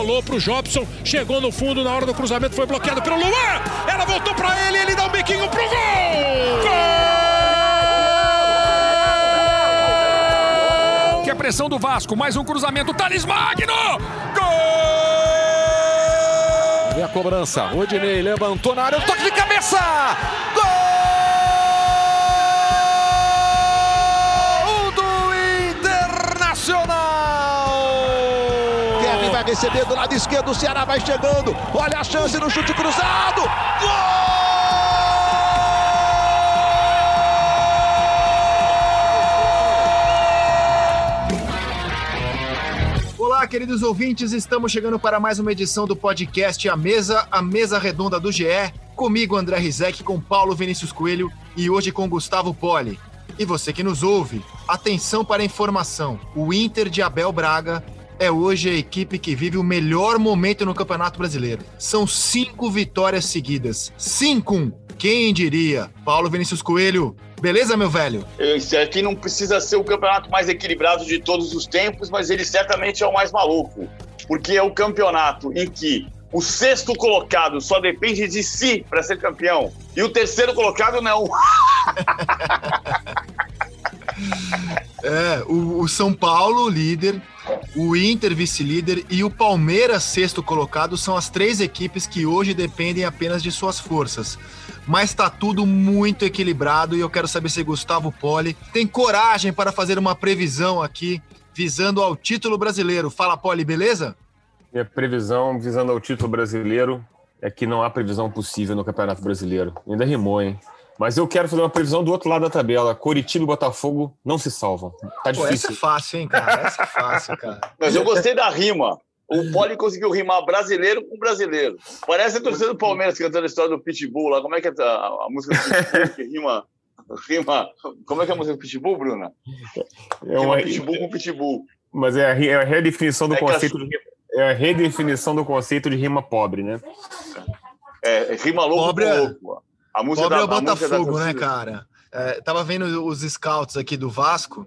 rolou pro Jobson, chegou no fundo na hora do cruzamento, foi bloqueado pelo Luan. Ela voltou para ele, ele dá um biquinho pro gol! Gol! Que a pressão do Vasco, mais um cruzamento, Thales Magno! Gol! E a cobrança, Rodinei levantou na área, toque de cabeça! Gol! Receber do lado esquerdo, o Ceará vai chegando. Olha a chance no chute cruzado. Gol! Olá, queridos ouvintes, estamos chegando para mais uma edição do podcast A Mesa, a mesa redonda do GE. Comigo, André Rizek, com Paulo Vinícius Coelho e hoje com Gustavo Poli. E você que nos ouve, atenção para a informação: o Inter de Abel Braga é hoje a equipe que vive o melhor momento no Campeonato Brasileiro. São cinco vitórias seguidas. Cinco! Quem diria? Paulo Vinícius Coelho, beleza, meu velho? Esse aqui não precisa ser o campeonato mais equilibrado de todos os tempos, mas ele certamente é o mais maluco. Porque é o campeonato em que o sexto colocado só depende de si para ser campeão. E o terceiro colocado não. é, o, o São Paulo, líder, o Inter, vice-líder, e o Palmeiras, sexto colocado, são as três equipes que hoje dependem apenas de suas forças. Mas está tudo muito equilibrado e eu quero saber se Gustavo Poli tem coragem para fazer uma previsão aqui, visando ao título brasileiro. Fala, Poli, beleza? Minha previsão visando ao título brasileiro é que não há previsão possível no Campeonato Brasileiro. Ainda rimou, hein? Mas eu quero fazer uma previsão do outro lado da tabela. Coritiba e Botafogo não se salvam. Tá difícil. Pô, essa é fácil, hein, cara? Essa é fácil, cara. Mas eu gostei da rima. O Poli conseguiu rimar brasileiro com brasileiro. Parece a torcida do Palmeiras cantando a história do Pitbull lá. Como é que é a, a música do Pitbull que rima, rima... Como é que é a música do Pitbull, Bruna? É uma... Rima Pitbull com Pitbull. Mas é a, é a redefinição do é conceito a... de É a redefinição do conceito de rima pobre, né? É, rima louco pobre com é- louco. A música Pobre da, é o Botafogo, né, cara? É, tava vendo os scouts aqui do Vasco.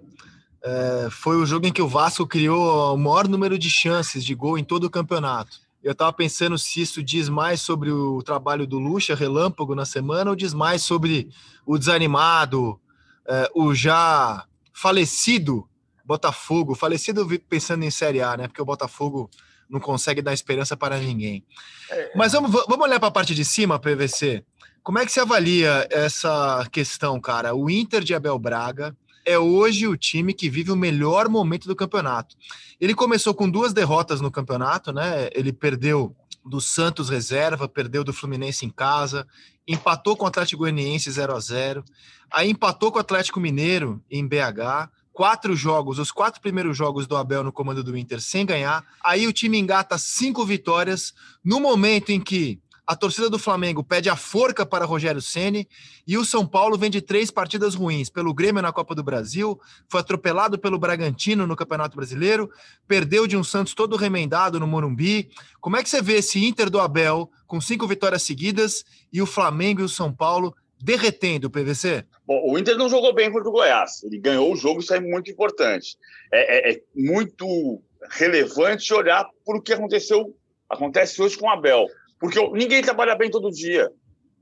É, foi o jogo em que o Vasco criou o maior número de chances de gol em todo o campeonato. Eu tava pensando se isso diz mais sobre o trabalho do Lucha, relâmpago na semana, ou diz mais sobre o desanimado, é, o já falecido Botafogo, falecido pensando em Série A, né? Porque o Botafogo não consegue dar esperança para ninguém. É. Mas vamos, vamos olhar para a parte de cima, PVC. Como é que você avalia essa questão, cara? O Inter de Abel Braga é hoje o time que vive o melhor momento do campeonato. Ele começou com duas derrotas no campeonato, né? Ele perdeu do Santos reserva, perdeu do Fluminense em casa, empatou com o Atlético Goianiense 0 a 0 aí empatou com o Atlético Mineiro em BH, quatro jogos, os quatro primeiros jogos do Abel no comando do Inter sem ganhar, aí o time engata cinco vitórias, no momento em que a torcida do Flamengo pede a forca para Rogério Ceni e o São Paulo vem de três partidas ruins pelo Grêmio na Copa do Brasil, foi atropelado pelo Bragantino no Campeonato Brasileiro, perdeu de um Santos todo remendado no Morumbi. Como é que você vê esse Inter do Abel com cinco vitórias seguidas e o Flamengo e o São Paulo derretendo o PVC? Bom, o Inter não jogou bem contra o Goiás. Ele ganhou o jogo, isso é muito importante. É, é, é muito relevante olhar por o que aconteceu, acontece hoje com o Abel porque ninguém trabalha bem todo dia.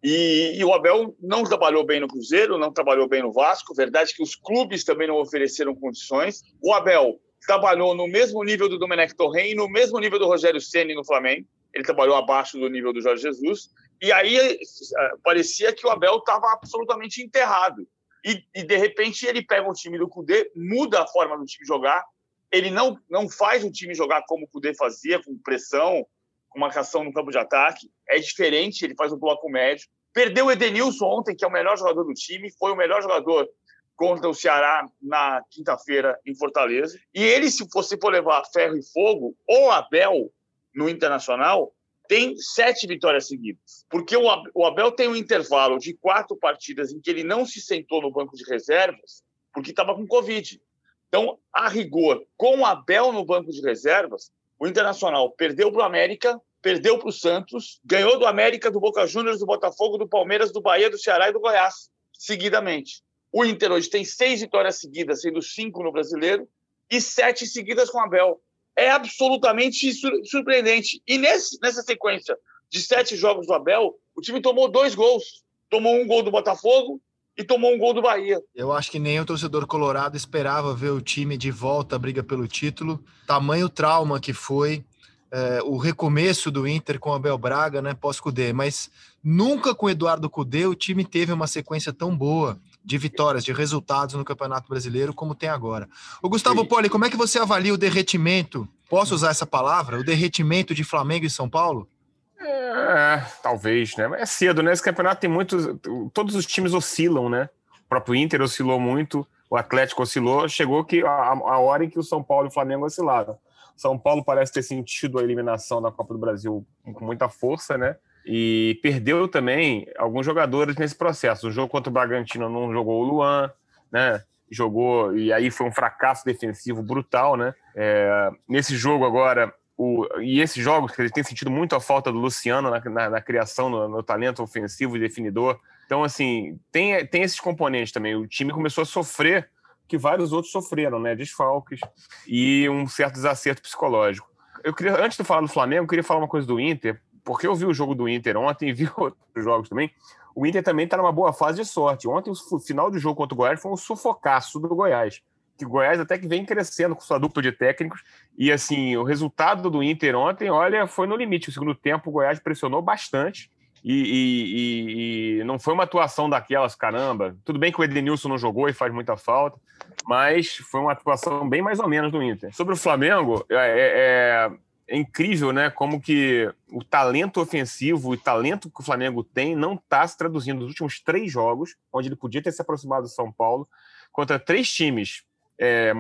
E, e, o Abel não trabalhou bem no Cruzeiro, não trabalhou bem no Vasco. Verdade que os clubes também não ofereceram condições. O Abel trabalhou no mesmo nível do Domenech Torren e no mesmo nível do Rogério Ceni no Flamengo. Ele trabalhou abaixo do nível do Jorge Jesus. E aí eh, parecia que o Abel estava absolutamente enterrado. E, e, de repente ele pega o time do Cudê, muda a forma do time jogar. Ele não, não faz o time jogar como o Cudê fazia, com pressão, com marcação no campo de ataque. É diferente, ele faz o bloco médio. Perdeu o Edenilson ontem, que é o melhor jogador do time, foi o melhor jogador contra o Ceará na quinta-feira em Fortaleza. E ele, se fosse for levar ferro e fogo, ou Abel no Internacional, tem sete vitórias seguidas. Porque o Abel tem um intervalo de quatro partidas em que ele não se sentou no banco de reservas porque estava com Covid. Então, a rigor, com o Abel no banco de reservas, o Internacional perdeu para o América, perdeu para o Santos, ganhou do América, do Boca Juniors, do Botafogo, do Palmeiras, do Bahia, do Ceará e do Goiás, seguidamente. O Inter hoje tem seis vitórias seguidas, sendo cinco no Brasileiro, e sete seguidas com Abel. é absolutamente surpreendente. E nesse, nessa sequência de sete jogos do Abel, o time tomou dois gols. Tomou um gol do Botafogo e tomou um gol do Bahia. Eu acho que nem o torcedor colorado esperava ver o time de volta à briga pelo título. Tamanho trauma que foi é, o recomeço do Inter com Abel Braga, né, pós-Cudê. Mas nunca com Eduardo Cudê o time teve uma sequência tão boa de vitórias, de resultados no Campeonato Brasileiro como tem agora. O Gustavo Poli, como é que você avalia o derretimento? Posso usar essa palavra? O derretimento de Flamengo e São Paulo? É, talvez, né? Mas é cedo, né? Esse campeonato tem muitos. Todos os times oscilam, né? O próprio Inter oscilou muito, o Atlético oscilou. Chegou que a, a hora em que o São Paulo e o Flamengo oscilaram. São Paulo parece ter sentido a eliminação da Copa do Brasil com muita força, né? E perdeu também alguns jogadores nesse processo. O jogo contra o Bragantino não jogou o Luan, né? Jogou, e aí foi um fracasso defensivo brutal, né? É, nesse jogo agora, o, e esses jogos, que ele tem sentido muito a falta do Luciano na, na, na criação, no, no, talento ofensivo e definidor. Então, assim, tem, tem esses componentes também. O time começou a sofrer que vários outros sofreram, né? Desfalques e um certo desacerto psicológico. Eu queria, antes de falar do Flamengo, eu queria falar uma coisa do Inter, porque eu vi o jogo do Inter ontem e vi outros jogos também. O Inter também está numa boa fase de sorte. Ontem, o final do jogo contra o Goiás foi um sufocaço do Goiás que o Goiás até que vem crescendo com sua dupla de técnicos. E assim, o resultado do Inter ontem, olha, foi no limite. O segundo tempo, o Goiás pressionou bastante. E, e, e, não foi uma atuação daquelas, caramba. Tudo bem que o Edenilson não jogou e faz muita falta, mas foi uma atuação bem mais ou menos do Inter. Sobre o Flamengo, é, é, é, é incrível, né? Como que o talento ofensivo e talento que o Flamengo tem não está se traduzindo nos últimos três jogos, onde ele podia ter se aproximado do São Paulo, contra três times é,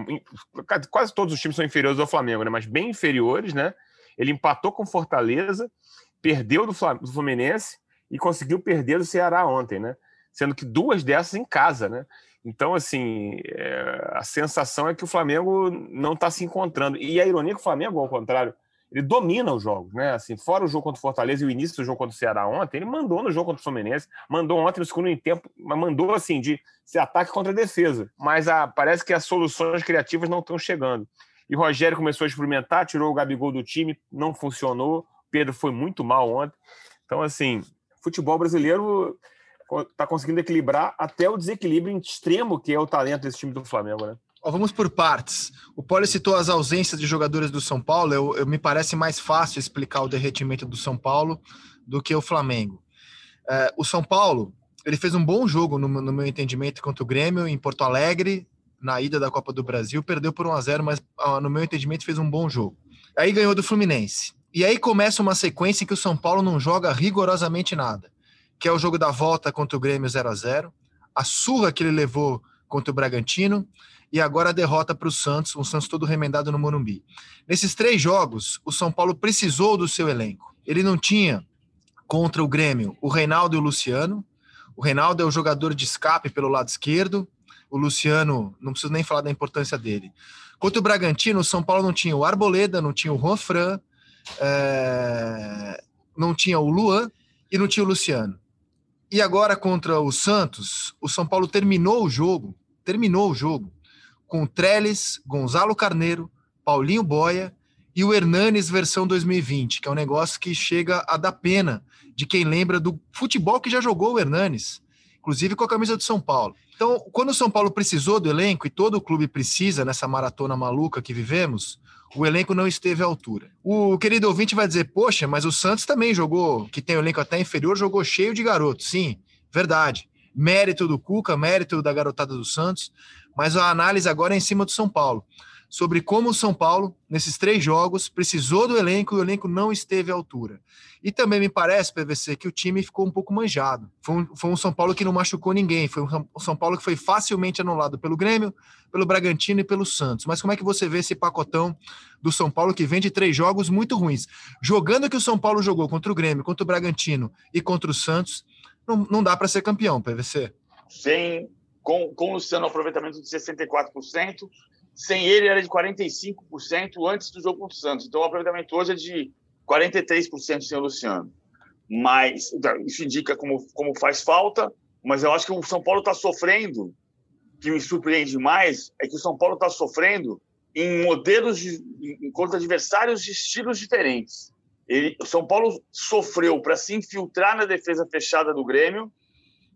quase todos os times são inferiores ao Flamengo, né? Mas bem inferiores, né? Ele empatou com Fortaleza, perdeu do, Fluminense e conseguiu perder do Ceará ontem, né? Sendo que duas dessas em casa, né? Então, assim, é, a sensação é que o Flamengo não está se encontrando. E a ironia é que o Flamengo, ao contrário, ele domina os jogos, né? Assim, fora o jogo contra o Fortaleza e o início do jogo contra o Ceará ontem, ele mandou no jogo contra o Fluminense, mandou ontem no segundo tempo, mas mandou assim de ser ataque contra defesa. Mas a, parece que as soluções criativas não estão chegando. E o Rogério começou a experimentar, tirou o Gabigol do time, não funcionou. Pedro foi muito mal ontem. Então, assim, futebol brasileiro está conseguindo equilibrar até o desequilíbrio extremo que é o talento desse time do Flamengo, né? Vamos por partes. O Poli citou as ausências de jogadores do São Paulo. Eu, eu, me parece mais fácil explicar o derretimento do São Paulo do que o Flamengo. É, o São Paulo ele fez um bom jogo, no, no, meu entendimento, contra o Grêmio em Porto Alegre, na ida da Copa do Brasil. Perdeu por 1 a 0 mas no meu entendimento fez um bom jogo. Aí ganhou do Fluminense. E aí começa uma sequência em que o São Paulo não joga rigorosamente nada, que é o jogo da volta contra o Grêmio 0 a 0 a surra que ele levou contra o Bragantino e agora a derrota para o Santos, um Santos todo remendado no Morumbi. Nesses três jogos, o São Paulo precisou do seu elenco. Ele não tinha contra o Grêmio o Reinaldo e o Luciano. O Reinaldo é o jogador de escape pelo lado esquerdo. O Luciano, não preciso nem falar da importância dele. Contra o Bragantino, o São Paulo não tinha o Arboleda, não tinha o Juan Fran, é... não tinha o Luan e não tinha o Luciano. E agora contra o Santos, o São Paulo terminou o jogo, terminou o jogo com Trellis, Gonzalo Carneiro, Paulinho Boia e o Hernanes versão 2020, que é um negócio que chega a dar pena de quem lembra do futebol que já jogou o Hernanes, inclusive com a camisa do São Paulo. Então, quando o São Paulo precisou do elenco, e todo o clube precisa nessa maratona maluca que vivemos, o elenco não esteve à altura. O querido ouvinte vai dizer, poxa, mas o Santos também jogou, que tem o elenco até inferior, jogou cheio de garotos. Sim, verdade. Mérito do Cuca, mérito da garotada do Santos, mas a análise agora é em cima do São Paulo, sobre como o São Paulo, nesses três jogos, precisou do elenco e o elenco não esteve à altura. E também me parece, PVC, que o time ficou um pouco manjado. Foi um, foi um São Paulo que não machucou ninguém, foi um São Paulo que foi facilmente anulado pelo Grêmio, pelo Bragantino e pelo Santos. Mas como é que você vê esse pacotão do São Paulo que vem de três jogos muito ruins? Jogando que o São Paulo jogou contra o Grêmio, contra o Bragantino e contra o Santos, não, não dá para ser campeão, PVC. Sem com, com o Luciano, aproveitamento de 64%. Sem ele, era de 45% antes do jogo contra o Santos. Então, o aproveitamento hoje é de 43% sem o Luciano. Mas isso indica como, como faz falta. Mas eu acho que o São Paulo está sofrendo. Que me surpreende mais é que o São Paulo está sofrendo em modelos de, em contra adversários de estilos diferentes. Ele, o São Paulo sofreu para se infiltrar na defesa fechada do Grêmio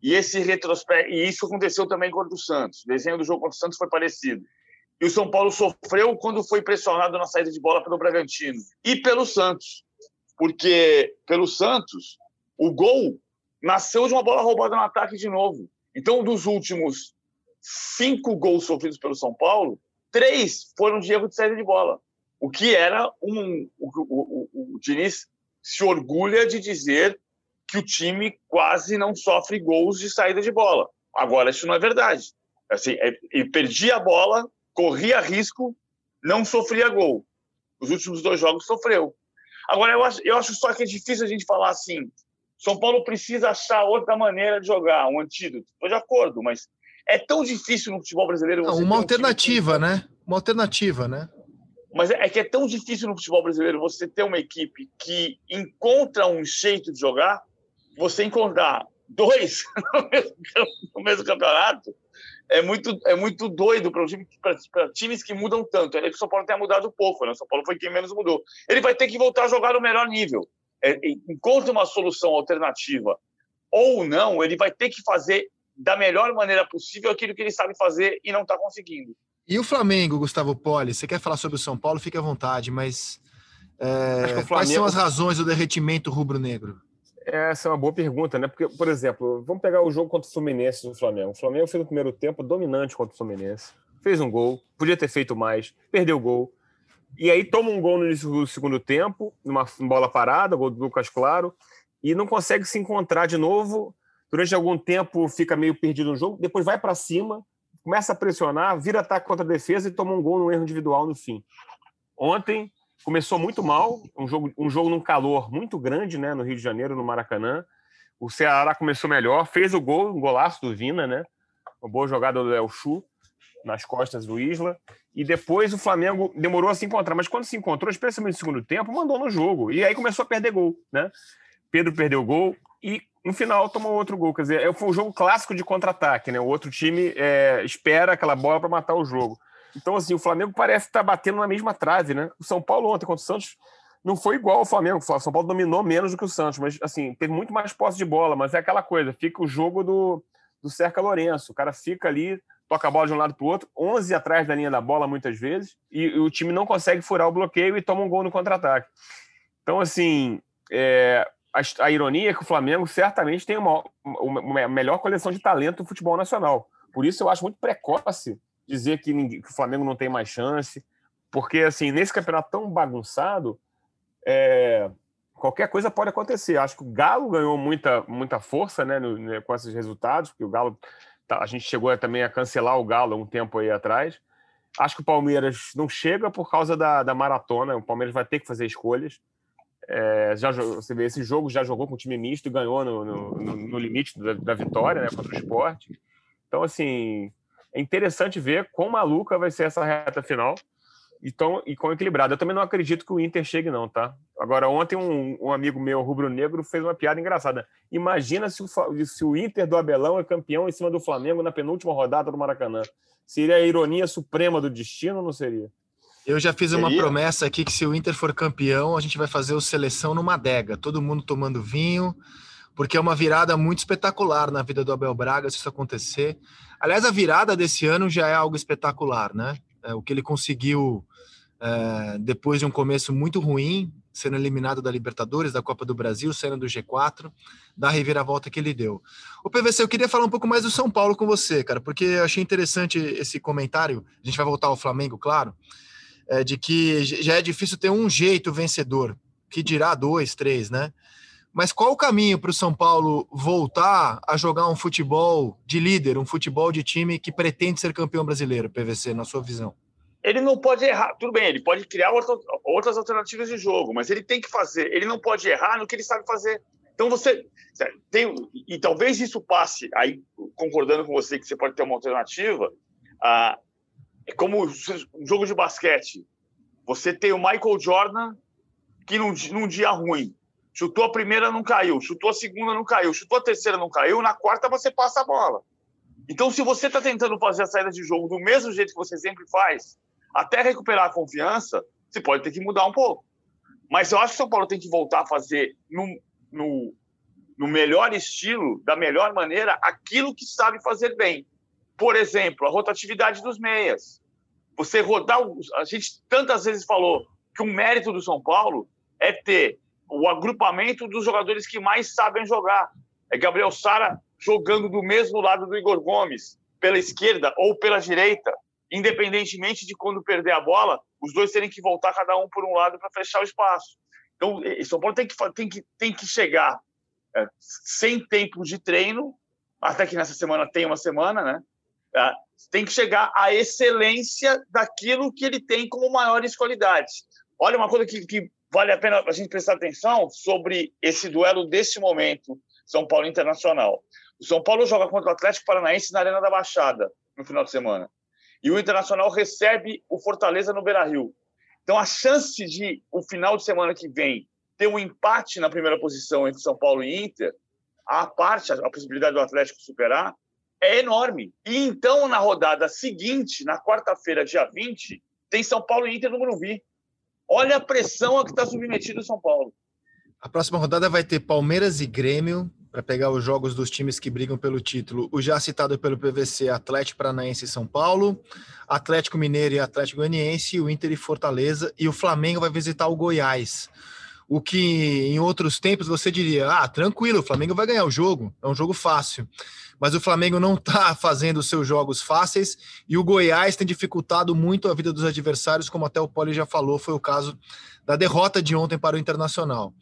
e esse retrospecto e isso aconteceu também contra o Santos. O desenho do jogo contra o Santos foi parecido. E o São Paulo sofreu quando foi pressionado na saída de bola pelo Bragantino e pelo Santos, porque pelo Santos o gol nasceu de uma bola roubada no ataque de novo. Então, dos últimos cinco gols sofridos pelo São Paulo, três foram de erro de saída de bola. O que era um. O, o, o, o Diniz se orgulha de dizer que o time quase não sofre gols de saída de bola. Agora, isso não é verdade. Assim, é, ele perdia a bola, corria risco, não sofria gol. Os últimos dois jogos sofreu. Agora, eu acho, eu acho só que é difícil a gente falar assim. São Paulo precisa achar outra maneira de jogar, um antídoto. Estou de acordo, mas é tão difícil no futebol brasileiro. Não, uma alternativa, um né? Uma alternativa, né? Mas é que é tão difícil no futebol brasileiro você ter uma equipe que encontra um jeito de jogar, você encontrar dois no mesmo, campeonato, é muito, é muito doido para time, times que mudam tanto. É que o São Paulo tenha mudado pouco, né? O São Paulo foi quem menos mudou. Ele vai ter que voltar a jogar no melhor nível. É, encontre uma solução alternativa ou não, ele vai ter que fazer da melhor maneira possível aquilo que ele sabe fazer e não está conseguindo. E o Flamengo, Gustavo Poli? Você quer falar sobre o São Paulo? Fique à vontade, mas é, Flamengo... quais são as razões do derretimento rubro-negro? Essa é uma boa pergunta, né? Porque, por exemplo, vamos pegar o jogo contra o Fluminense do Flamengo. O Flamengo fez o primeiro tempo dominante contra o Fluminense. Fez um gol, podia ter feito mais, perdeu o gol. E aí toma um gol no início do segundo tempo, numa bola parada, gol do Lucas Claro, e não consegue se encontrar de novo. Durante algum tempo fica meio perdido no jogo, depois vai para cima, começa a pressionar, vira ataque contra a defesa e toma um gol no erro individual no fim. Ontem começou muito mal, um jogo, um jogo num calor muito grande, né, no Rio de Janeiro, no Maracanã. O Ceará começou melhor, fez o gol, um golaço do Vina, né? Uma boa jogada do El Chu nas costas do Isla. E depois o Flamengo demorou a se encontrar, mas quando se encontrou, especialmente no segundo tempo, mandou no jogo. E aí começou a perder gol, né? Pedro perdeu o gol e no final tomou outro gol. Quer dizer, é, foi um jogo clássico de contra-ataque, né? O outro time é, espera aquela bola para matar o jogo. Então, assim, o Flamengo parece estar tá batendo na mesma trave, né? O São Paulo ontem contra o Santos não foi igual ao Flamengo. O São Paulo dominou menos do que o Santos, mas, assim, teve muito mais posse de bola. Mas é aquela coisa, fica o jogo do, do Cerca Lourenço. O cara fica ali, toca a bola de um lado para o outro, 11 atrás da linha da bola muitas vezes, e, e, o time não consegue furar o bloqueio e toma um gol no contra-ataque. Então, assim, é, a, a, ironia é que o Flamengo certamente tem uma, uma, uma melhor coleção de talento do futebol nacional. Por isso eu acho muito precoce dizer que, ninguém, que, o Flamengo não tem mais chance, porque assim nesse campeonato tão bagunçado, é, qualquer coisa pode acontecer. Acho que o Galo ganhou muita, muita força né, no, né, com esses resultados, porque o Galo tá, a gente chegou também a cancelar o Galo um tempo aí atrás. Acho que o Palmeiras não chega por causa da, da maratona. O Palmeiras vai ter que fazer escolhas. É, já, você vê, esse jogo já jogou com time misto e ganhou no, no, no limite da, da, vitória né, contra o esporte. Então, assim, é interessante ver quão maluca vai ser essa reta final e, tão, e quão equilibrada. Eu também não acredito que o Inter chegue, não, tá? Agora, ontem um, um amigo meu, rubro-negro, fez uma piada engraçada. Imagina se o, se o Inter do Abelão é campeão em cima do Flamengo na penúltima rodada do Maracanã. Seria a ironia suprema do destino ou não seria? Eu já fiz uma promessa aqui que se o Inter for campeão, a gente vai fazer o seleção numa adega, todo mundo tomando vinho, porque é uma virada muito espetacular na vida do Abel Braga se isso acontecer. Aliás, a virada desse ano já é algo espetacular, né? É, o que ele conseguiu é, depois de um começo muito ruim, sendo eliminado da Libertadores, da Copa do Brasil, saindo do G4, da reviravolta que ele deu. O PVC, eu queria falar um pouco mais do São Paulo com você, cara, porque eu achei interessante esse comentário. A gente vai voltar ao Flamengo, claro é, de que já é difícil ter um jeito vencedor, que dirá dois, três, né? Mas qual o caminho para o São Paulo voltar a jogar um futebol de líder, um futebol de time que pretende ser campeão brasileiro, PVC, na sua visão? Ele não pode errar, tudo bem, ele pode criar outras alternativas de jogo, mas ele tem que fazer, ele não pode errar no que ele sabe fazer. Então você tem, e talvez isso passe, aí concordando com você que você pode ter uma alternativa, ah, é como um jogo de basquete. Você tem o Michael Jordan, que num, num dia ruim, chutou a primeira, não caiu, chutou a segunda, não caiu, chutou a terceira, não caiu, na quarta você passa a bola. Então, se você está tentando fazer a saída de jogo do mesmo jeito que você sempre faz, Até recuperar a confiança, você pode ter que mudar um pouco. Mas eu acho que o São Paulo tem que voltar a fazer no, no, no melhor estilo, da melhor maneira, aquilo que sabe fazer bem. Por exemplo, a rotatividade dos meias. Você rodar. A gente tantas vezes falou que o mérito do São Paulo é ter o agrupamento dos jogadores que mais sabem jogar. É Gabriel Sara jogando do mesmo lado do Igor Gomes, pela esquerda ou pela direita, independentemente de quando perder a bola, os dois terem que voltar cada um por um lado para fechar o espaço. Então, o São Paulo tem que, tem que, tem que chegar é, sem tempo de treino, até que nessa semana tem uma semana, né? É, tem que chegar à excelência daquilo que ele tem como maiores qualidades. Olha, uma coisa que, que vale a pena a gente prestar atenção sobre esse duelo desse momento, São Paulo Internacional. O São Paulo joga contra o Atlético Paranaense na Arena da Baixada no final de semana. E o Internacional recebe o Fortaleza no Beira-Rio. Então a chance de o final de semana que vem ter um empate na primeira posição entre São Paulo e Inter, a parte, a possibilidade do Atlético superar, é enorme. E então, na rodada seguinte, na quarta-feira, dia 20, tem São Paulo e Inter no Morumbi. Olha a pressão a que está submetido o São Paulo. A próxima rodada vai ter Palmeiras e Grêmio, para pegar os jogos dos times que brigam pelo título. O já citado pelo PVC, Atlético Paranaense e São Paulo, Atlético Mineiro e Atlético Goianiense, o Inter e Fortaleza, e o Flamengo vai visitar o Goiás. O que em outros tempos você diria, ah, tranquilo, o Flamengo vai ganhar o jogo, é um jogo fácil mas o Flamengo não está fazendo seus jogos fáceis e o Goiás tem dificultado muito a vida dos adversários, como até o Poli já falou, foi o caso da derrota de ontem para o Internacional.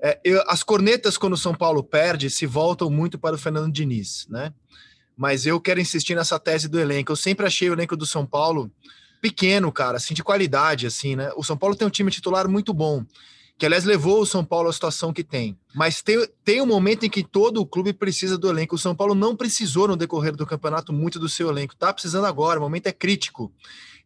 É, eu, as cornetas, quando o São Paulo perde, se voltam muito para o Fernando Diniz, né? Mas eu quero insistir nessa tese do elenco. Eu sempre achei o elenco do São Paulo pequeno, cara, assim, de qualidade, assim, né? O São Paulo tem um time titular muito bom que aliás levou o São Paulo à situação que tem. Mas tem, tem um momento em que todo o clube precisa do elenco. O São Paulo não precisou no decorrer do campeonato muito do seu elenco, tá precisando agora, o momento é crítico.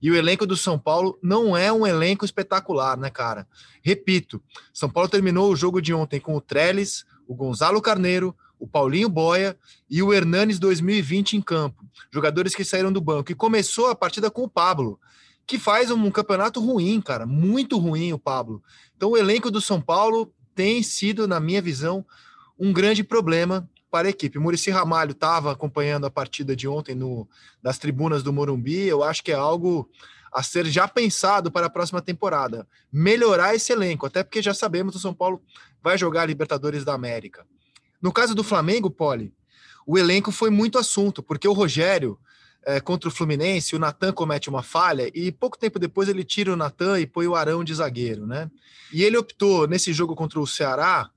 E o elenco do São Paulo não é um elenco espetacular, né, cara? Repito, São Paulo terminou o jogo de ontem com o Trellis, o Gonzalo Carneiro, o Paulinho Boia e o Hernanes 2020 em campo. Jogadores que saíram do banco. E começou a partida com o Pablo que faz um campeonato ruim, cara, muito ruim o Pablo. Então o elenco do São Paulo tem sido, na minha visão, um grande problema para a equipe. Murici Ramalho estava acompanhando a partida de ontem no, das tribunas do Morumbi. Eu acho que é algo a ser já pensado para a próxima temporada. Melhorar esse elenco, até porque já sabemos que o São Paulo vai jogar a Libertadores da América. No caso do Flamengo, Poli, o elenco foi muito assunto, porque o Rogério é, contra o Fluminense, o Natan comete uma falha e pouco tempo depois ele tira o Natan e põe o Arão de zagueiro, né? E ele optou nesse jogo contra o Ceará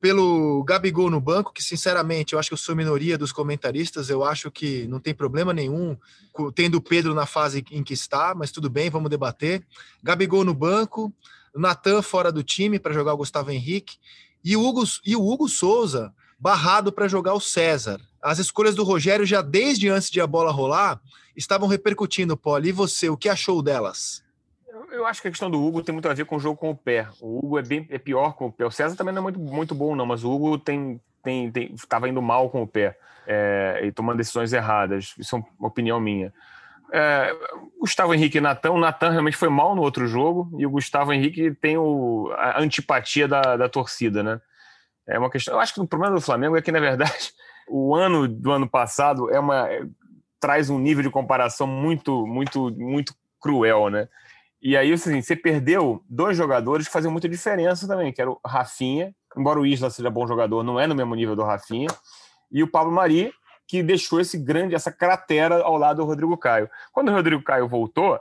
pelo Gabigol no banco, que sinceramente eu acho que eu sou minoria dos comentaristas, eu acho que não tem problema nenhum tendo o Pedro na fase em que está, mas tudo bem, vamos debater. Gabigol no banco, Natan fora do time para jogar o Gustavo Henrique e o Hugo, e o Hugo Souza barrado para jogar o César as escolhas do Rogério já desde antes de a bola rolar estavam repercutindo, Poli. E você, o que achou delas? Eu acho que a questão do Hugo tem muito a ver com o jogo com o pé. O Hugo é bem é pior com o pé. O César também não é muito, muito bom, não, mas o Hugo tem tem, estava indo mal com o pé é, e tomando decisões erradas. Isso é uma opinião minha. É, Gustavo Henrique e Natan. O Natan realmente foi mal no outro jogo e o Gustavo Henrique tem o, a antipatia da, da torcida, né? É uma questão. Eu acho que o problema do Flamengo é que, na verdade, o ano do ano passado é uma é, traz um nível de comparação muito, muito, muito cruel, né? E aí, assim, você perdeu dois jogadores que faziam muita diferença também, que era o Rafinha, embora o Isla seja bom jogador, não é no mesmo nível do Rafinha, e o Pablo Mari, que deixou esse grande, essa cratera ao lado do Rodrigo Caio. Quando o Rodrigo Caio voltou,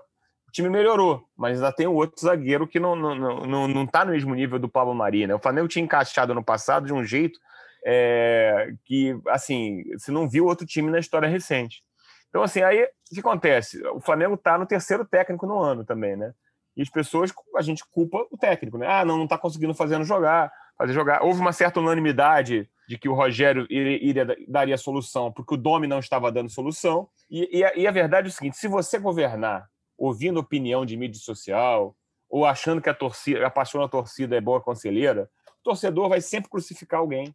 time melhorou, mas ainda tem o outro zagueiro que não, não, não, não tá no mesmo nível do Pablo Mari, né? O Flamengo tinha encaixado no passado de um jeito é, que, assim, você não viu outro time na história recente. Então, assim, aí o que acontece? O Flamengo está no terceiro técnico no ano também, né? E as pessoas, a gente culpa o técnico, né? Ah, não, não está conseguindo fazer jogar, fazer jogar. Houve uma certa unanimidade de que o Rogério iria, iria daria solução, porque o Domi não estava dando solução. E, e, a, e a verdade é o seguinte: se você governar ouvindo opinião de mídia social, ou achando que a torcida, a paixão da torcida é boa conselheira, o torcedor vai sempre crucificar alguém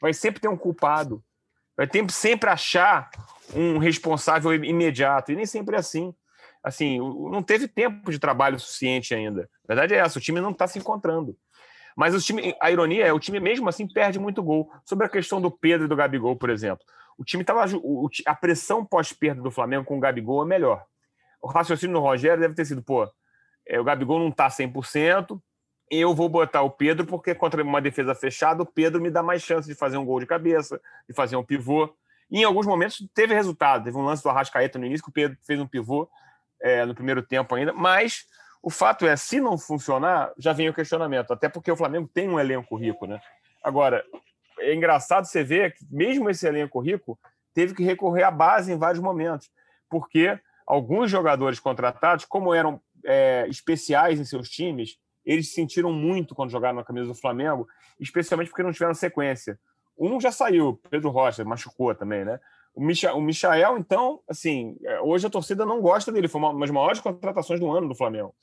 vai sempre ter um culpado, vai ter, sempre achar um responsável imediato, e nem sempre é assim. assim, não teve tempo de trabalho suficiente ainda. A verdade é essa, o time não está se encontrando. Mas o time, a ironia é, o time mesmo assim perde muito gol. Sobre a questão do Pedro e do Gabigol, por exemplo. O time estava. A pressão pós-perda do Flamengo com o Gabigol é melhor. O raciocínio do Rogério deve ter sido, pô, é, o Gabigol não está 100%, eu vou botar o Pedro, porque contra uma defesa fechada, o Pedro me dá mais chance de fazer um gol de cabeça, de fazer um pivô. E em alguns momentos teve resultado. Teve um lance do Arrascaeta no início, que o Pedro fez um pivô é, no primeiro tempo ainda, mas o fato é, se não funcionar, já vem o questionamento, até porque o Flamengo tem um elenco rico, né? Agora, é engraçado você ver que mesmo esse elenco rico teve que recorrer à base em vários momentos, porque alguns jogadores contratados, como eram é, especiais em seus times, eles se sentiram muito quando jogaram na camisa do Flamengo, especialmente porque não tiveram sequência. Um já saiu, Pedro Rocha, machucou também, né? O, Micha, o Michael, então, assim, é, hoje a torcida não gosta dele, foi uma, das maiores contratações do ano do Flamengo.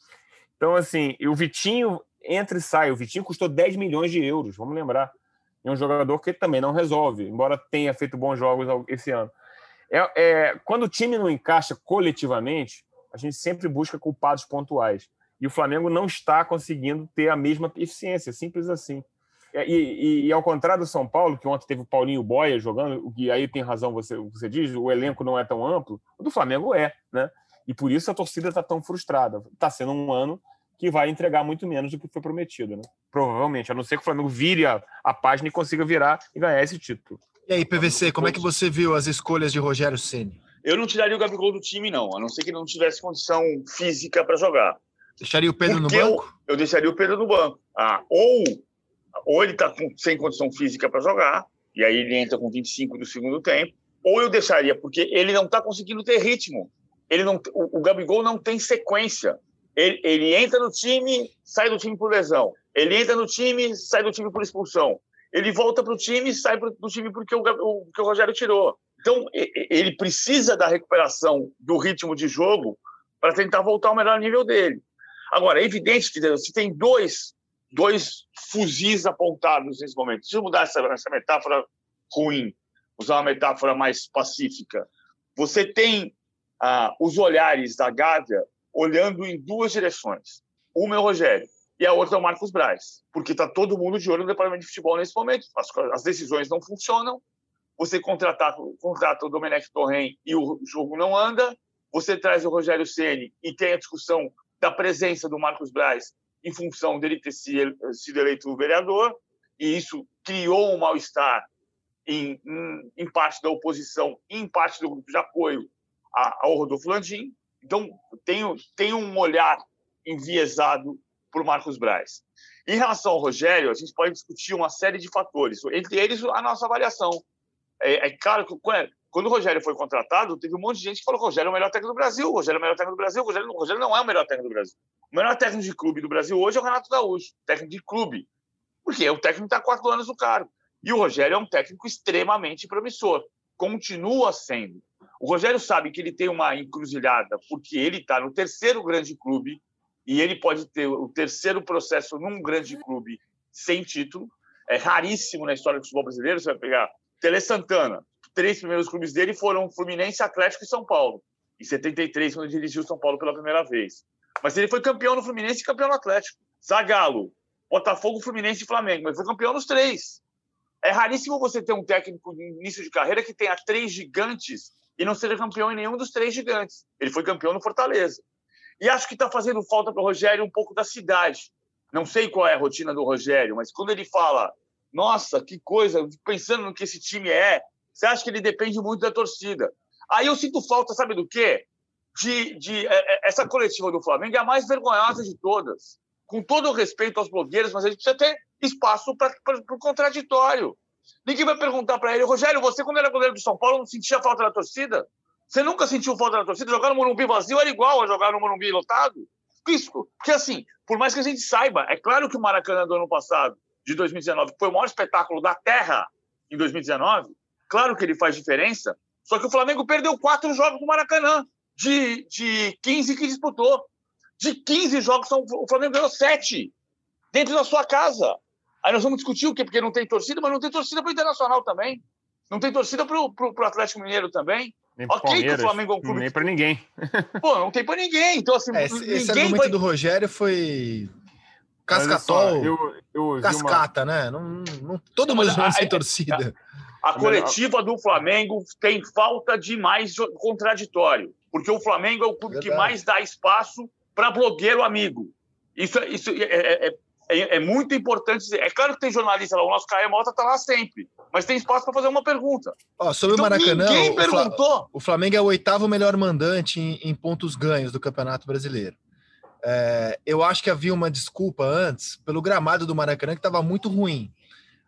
Então, assim, o Vitinho entra e sai. O Vitinho custou 10 milhões de euros, vamos lembrar. É um jogador que também não resolve, embora tenha feito bons jogos esse ano. É, é, quando o time não encaixa coletivamente, a gente sempre busca culpados pontuais. E o Flamengo não está conseguindo ter a mesma eficiência, simples assim. É, e, e, e, ao contrário do São Paulo, que ontem teve o Paulinho Boia jogando, aí tem razão você, você diz, o elenco não é tão amplo, o do Flamengo é, né? E por isso a torcida está tão frustrada. Está sendo um ano que vai entregar muito menos do que foi prometido, né? Provavelmente, a não ser que o Flamengo vire a, a página e consiga virar e ganhar esse título. E aí, PVC, como é que você viu as escolhas de Rogério Ceni? Eu não tiraria o Gabigol do time, não, a não ser que ele não tivesse condição física para jogar. Deixaria o Pedro Porque no banco? Eu, eu deixaria o Pedro no banco. Ah, ou ou ele está sem condição física para jogar, e aí ele entra com 25 do segundo tempo, ou eu deixaria, porque ele não está conseguindo ter ritmo. Ele não, o, o Gabigol não tem sequência. Ele, ele, entra no time, sai do time por lesão. Ele entra no time, sai do time por expulsão. Ele volta para o time, sai do time porque o, o, o Rogério tirou. Então, ele precisa da recuperação do ritmo de jogo para tentar voltar ao melhor nível dele. Agora, é evidente que se tem dois dois fuzis apontados nesse momento. Deixa eu mudar essa, essa metáfora ruim, usar uma metáfora mais pacífica. Você tem ah, os olhares da Gávea olhando em duas direções. Uma é o Rogério e a outra é o Marcos Braz, porque está todo mundo de olho no departamento de futebol nesse momento. As, as decisões não funcionam, você contrata, contrata o Domenech Torren e o jogo não anda, você traz o Rogério Ceni e tem a discussão da presença do Marcos Braz em função dele ter sido eleito vereador, e isso criou um mal-estar em, em, em, parte da oposição e em parte do grupo de apoio ao Rodolfo Landim. Então, tem, tem um olhar enviesado por Marcos Braz. Em relação ao Rogério, a gente pode discutir uma série de fatores, entre eles a nossa avaliação. É, é claro que quando o Rogério foi contratado, teve um monte de gente que falou Rogério é o melhor técnico do Brasil, Rogério é o melhor técnico do Brasil, Rogério, Rogério não é o melhor técnico do Brasil. O melhor técnico de clube do Brasil hoje é o Renato Gaúcho, técnico de clube. Porque o técnico está quatro anos no cargo. E o Rogério é um técnico extremamente promissor. Continua sendo. O Rogério sabe que ele tem uma encruzilhada, porque ele está no terceiro grande clube e ele pode ter o terceiro processo num grande clube sem título. É raríssimo na história do futebol brasileiro. Você vai pegar Tele Santana. Três primeiros clubes dele foram Fluminense, Atlético e São Paulo. Em 73, quando ele dirigiu São Paulo pela primeira vez. Mas ele foi campeão no Fluminense e campeão no Atlético. Zagallo, Botafogo, Fluminense e Flamengo. Mas foi campeão nos três. É raríssimo você ter um técnico de início de carreira que tenha três gigantes e não seja campeão em nenhum dos três gigantes. Ele foi campeão no Fortaleza. E acho que está fazendo falta para o Rogério um pouco da cidade. Não sei qual é a rotina do Rogério, mas quando ele fala, nossa, que coisa, pensando no que esse time é, você acha que ele depende muito da torcida. Aí eu sinto falta, sabe do quê? de, de é, é, essa coletiva do Flamengo é a mais vergonhosa de todas. Com todo o respeito aos blogueiros, mas a gente precisa ter espaço para o contraditório. Ninguém vai perguntar para ele, Rogério, você quando era goleiro do São Paulo não sentia falta da torcida? Você nunca sentiu falta da torcida? Jogar no Morumbi vazio era igual a jogar no Morumbi lotado? Isso, porque assim, por mais que a gente saiba, é claro que o Maracanã do ano passado, de 2019, foi o maior espetáculo da Terra em 2019, claro que ele faz diferença, só que o Flamengo perdeu quatro jogos no Maracanã de, de 15 que disputou. De 15 jogos, o Flamengo ganhou 7 dentro da sua casa. Aí nós vamos discutir o quê? Porque não tem torcida, mas não tem torcida para o Internacional também. Não tem torcida para o Atlético Mineiro também. Nem ok Palmeiras, que o Flamengo é um clube. Nem para ninguém. Pô, não tem para ninguém. Então, assim, é, esse, esse argumento vai... do Rogério foi. Cascatol. eu, eu cascata, uma... né? Não, não, todo mundo não sem torcida. A, a coletiva do Flamengo tem falta de mais contraditório. Porque o Flamengo é o clube Verdade. que mais dá espaço para blogueiro amigo. Isso, isso é, é, é é, é, muito importante dizer. É claro que tem jornalista lá, o nosso Caio Mota está lá sempre, mas tem espaço para fazer uma pergunta. Ó, sobre então, o Maracanã, ninguém o perguntou. O Flamengo é o oitavo melhor mandante em, em pontos ganhos do Campeonato Brasileiro. É, eu acho que havia uma desculpa antes pelo gramado do Maracanã que estava muito ruim.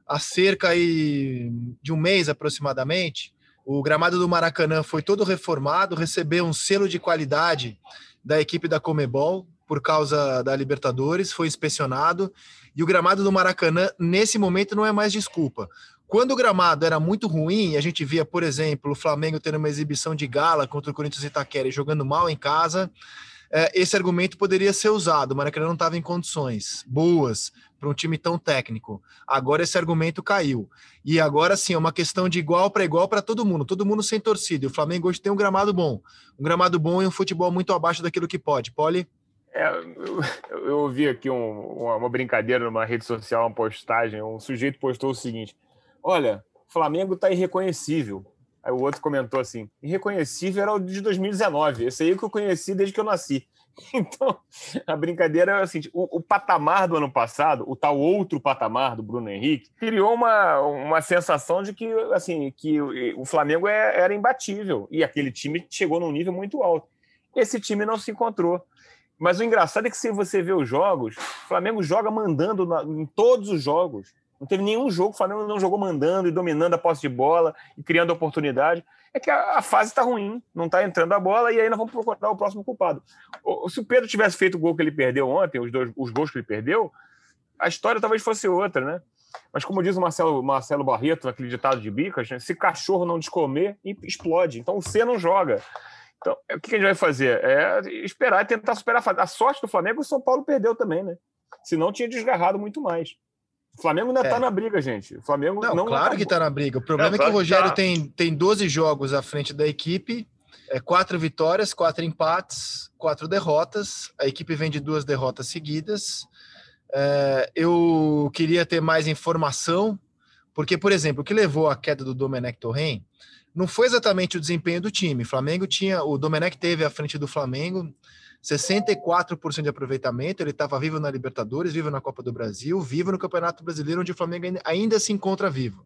Há cerca de um mês aproximadamente, o gramado do Maracanã foi todo reformado, recebeu um selo de qualidade da equipe da Comebol, por causa da Libertadores, foi inspecionado e o gramado do Maracanã, nesse momento, não é mais desculpa. Quando o gramado era muito ruim, a gente via, por exemplo, o Flamengo tendo uma exibição de gala contra o Corinthians Itaquera e jogando mal em casa, é, esse argumento poderia ser usado. O Maracanã não estava em condições boas para um time tão técnico. Agora esse argumento caiu. E agora sim, é uma questão de igual para igual para todo mundo, todo mundo sem torcida. E o Flamengo hoje tem um gramado bom. Um gramado bom e um futebol muito abaixo daquilo que pode. Poli? É, eu, eu ouvi aqui um, uma, brincadeira numa rede social, uma postagem. Um sujeito postou o seguinte: Olha, Flamengo está irreconhecível. Aí o outro comentou assim: irreconhecível era o de 2019. Esse aí que eu conheci desde que eu nasci. Então, a brincadeira é assim: o, o, patamar do ano passado, o tal outro patamar do Bruno Henrique, criou uma, uma sensação de que, assim, que o, o Flamengo é, era imbatível e aquele time chegou num nível muito alto. Esse time não se encontrou. Mas o engraçado é que se você vê os jogos, o Flamengo joga mandando na, em todos os jogos. Não teve nenhum jogo o Flamengo não jogou mandando e dominando a posse de bola e criando oportunidade. É que a, a fase está ruim, não está entrando a bola e aí nós vamos procurar o próximo culpado. Se o Pedro tivesse feito o gol que ele perdeu ontem, os, dois, os gols que ele perdeu, a história talvez fosse outra, né? Mas como diz o Marcelo, Marcelo Barreto, naquele ditado de bicas, né? se cachorro não descomer, explode. Então o C não joga. Então, o que a gente vai fazer? É esperar e tentar superar a fase. A sorte do Flamengo, o São Paulo perdeu também, né? Senão tinha desgarrado muito mais. O Flamengo ainda está é. na briga, gente. O Flamengo não. não claro acabou. que está na briga. O problema é, é que o Rogério tá. tem, tem 12 jogos à frente da equipe, é, quatro vitórias, quatro empates, quatro derrotas. A equipe vem de duas derrotas seguidas. É, eu queria ter mais informação, porque, por exemplo, o que levou à queda do Domenech Torren não foi exatamente o desempenho do time. O Flamengo tinha, o Domenech teve à frente do Flamengo 64% de aproveitamento, ele estava vivo na Libertadores, vivo na Copa do Brasil, vivo no Campeonato Brasileiro, onde o Flamengo ainda se encontra vivo.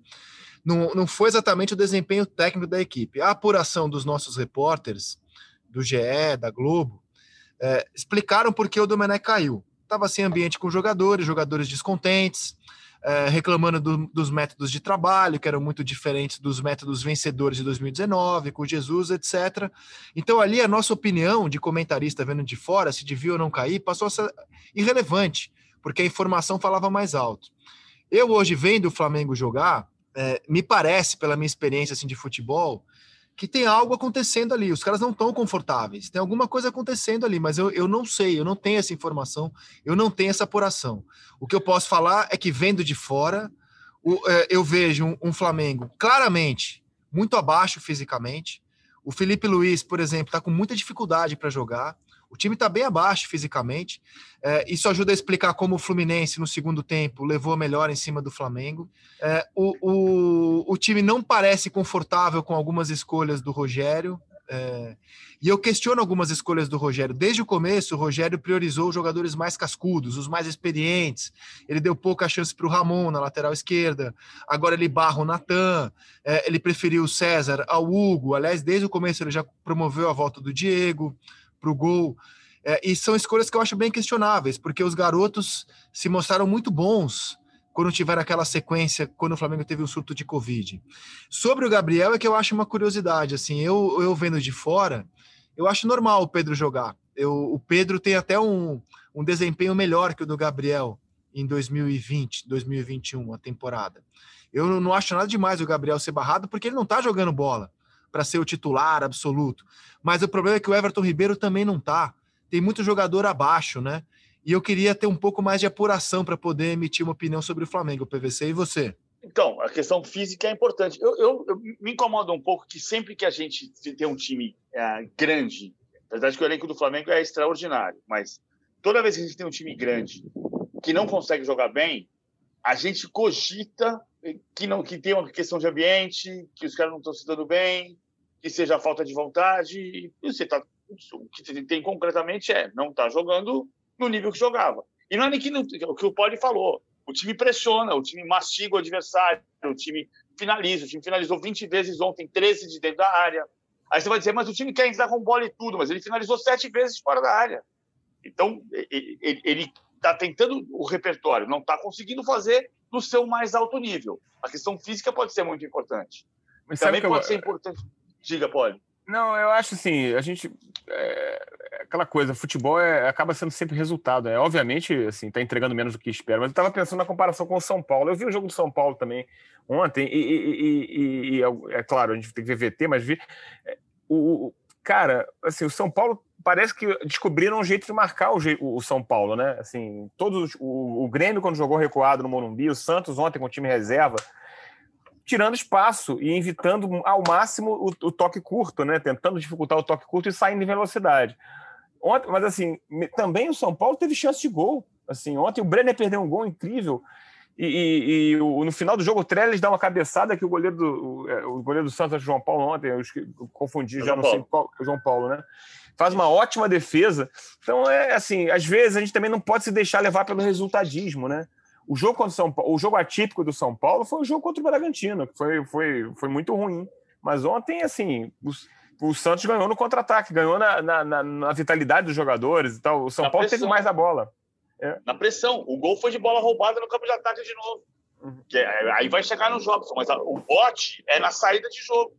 Não, não foi exatamente o desempenho técnico da equipe. A apuração dos nossos repórteres, do GE, da Globo, é, explicaram por que o Domenech caiu. Estava sem ambiente com jogadores, jogadores descontentes, é, reclamando do, dos métodos de trabalho, que eram muito diferentes dos métodos vencedores de 2019, com Jesus, etc. Então, ali, a nossa opinião de comentarista vendo de fora, se devia ou não cair, passou a ser irrelevante, porque a informação falava mais alto. Eu, hoje, vendo o Flamengo jogar, é, me parece, pela minha experiência assim, de futebol, que tem algo acontecendo ali. Os caras não estão confortáveis. Tem alguma coisa acontecendo ali, mas eu, eu não sei, eu não tenho essa informação, eu não tenho essa apuração. O que eu posso falar é que, vendo de fora, o, é, eu vejo um, um, Flamengo claramente muito abaixo fisicamente. O Felipe Luiz, por exemplo, está com muita dificuldade para jogar. O time está bem abaixo fisicamente. É, isso ajuda a explicar como o Fluminense, no segundo tempo, levou a melhor em cima do Flamengo. É, o, o, o, time não parece confortável com algumas escolhas do Rogério. É, e eu questiono algumas escolhas do Rogério. Desde o começo, o Rogério priorizou os jogadores mais cascudos, os mais experientes. Ele deu pouca chance para o Ramon na lateral esquerda. Agora ele barra o Natan. É, ele preferiu o César ao Hugo. Aliás, desde o começo ele já promoveu a volta do Diego o gol. É, e são escolhas que eu acho bem questionáveis, porque os garotos se mostraram muito bons quando tiveram aquela sequência, quando o Flamengo teve o surto de Covid. Sobre o Gabriel, é que eu acho uma curiosidade, assim, eu, eu vendo de fora, eu acho normal o Pedro jogar. Eu, o Pedro tem até um, um desempenho melhor que o do Gabriel em 2020, 2021, a temporada. Eu não acho nada demais o Gabriel ser barrado, porque ele não está jogando bola para ser o titular absoluto. Mas o problema é que o Everton Ribeiro também não tá. Tem muito jogador abaixo, né? E eu queria ter um pouco mais de apuração para poder emitir uma opinião sobre o Flamengo, PVC. E você? Então, a questão física é importante. Eu, eu, eu, me incomoda um pouco que sempre que a gente tem um time é, grande, apesar de que o elenco do Flamengo é extraordinário, mas toda vez que a gente tem um time grande que não consegue jogar bem, a gente cogita que não que tem uma questão de ambiente, que os caras não estão se dando bem, que seja falta de vontade. E você tá, o que tem concretamente é não está jogando no nível que jogava. E não é nem que, o que o Poli falou. O time pressiona, o time mastiga o adversário, o time finaliza. O time finalizou 20 vezes ontem, 13 de dentro da área. Aí você vai dizer, mas o time quer entrar com bola e tudo, mas ele finalizou sete vezes fora da área. Então, ele está tentando o repertório, não está conseguindo fazer no seu mais alto nível. A questão física pode ser muito importante. Mas Também pode eu... ser importante. Diga, pode. Não, eu acho assim, a gente. É, aquela coisa, futebol é, acaba sendo sempre resultado. É, obviamente, assim, está entregando menos do que espera, mas eu estava pensando na comparação com o São Paulo. Eu vi o jogo do São Paulo também ontem, e, e, e, e é, é claro, a gente tem que ver VT, mas vi. É, o, o, cara, assim, o São Paulo parece que descobriram um jeito de marcar o, o São Paulo, né? Assim, todos o, o Grêmio quando jogou recuado no Morumbi, o Santos ontem com o time reserva, tirando espaço e evitando ao máximo o, o, toque curto, né? Tentando dificultar o toque curto e saindo em velocidade. Ontem, mas assim, também o São Paulo teve chance de gol. Assim, ontem o Brenner perdeu um gol incrível. E, e, e o, no final do jogo, o Trellis dá uma cabeçada que o goleiro do, o, é, o goleiro do Santos, João Paulo, ontem, eu, confundi, é já não sei qual, o João Paulo, né? Faz uma ótima defesa. Então, é assim, às vezes a gente também não pode se deixar levar pelo resultadismo, né? O jogo contra o São Paulo, o jogo atípico do São Paulo foi o jogo contra o Bragantino, que foi, foi, foi muito ruim. Mas ontem, assim, o, o Santos ganhou no contra-ataque, ganhou na, na, na, na, vitalidade dos jogadores e tal. O São na Paulo pressão. teve mais a bola. É. Na pressão. O gol foi de bola roubada no campo de ataque de novo. Uhum. É, aí vai chegar nos jogos, mas o bote é na saída de jogo.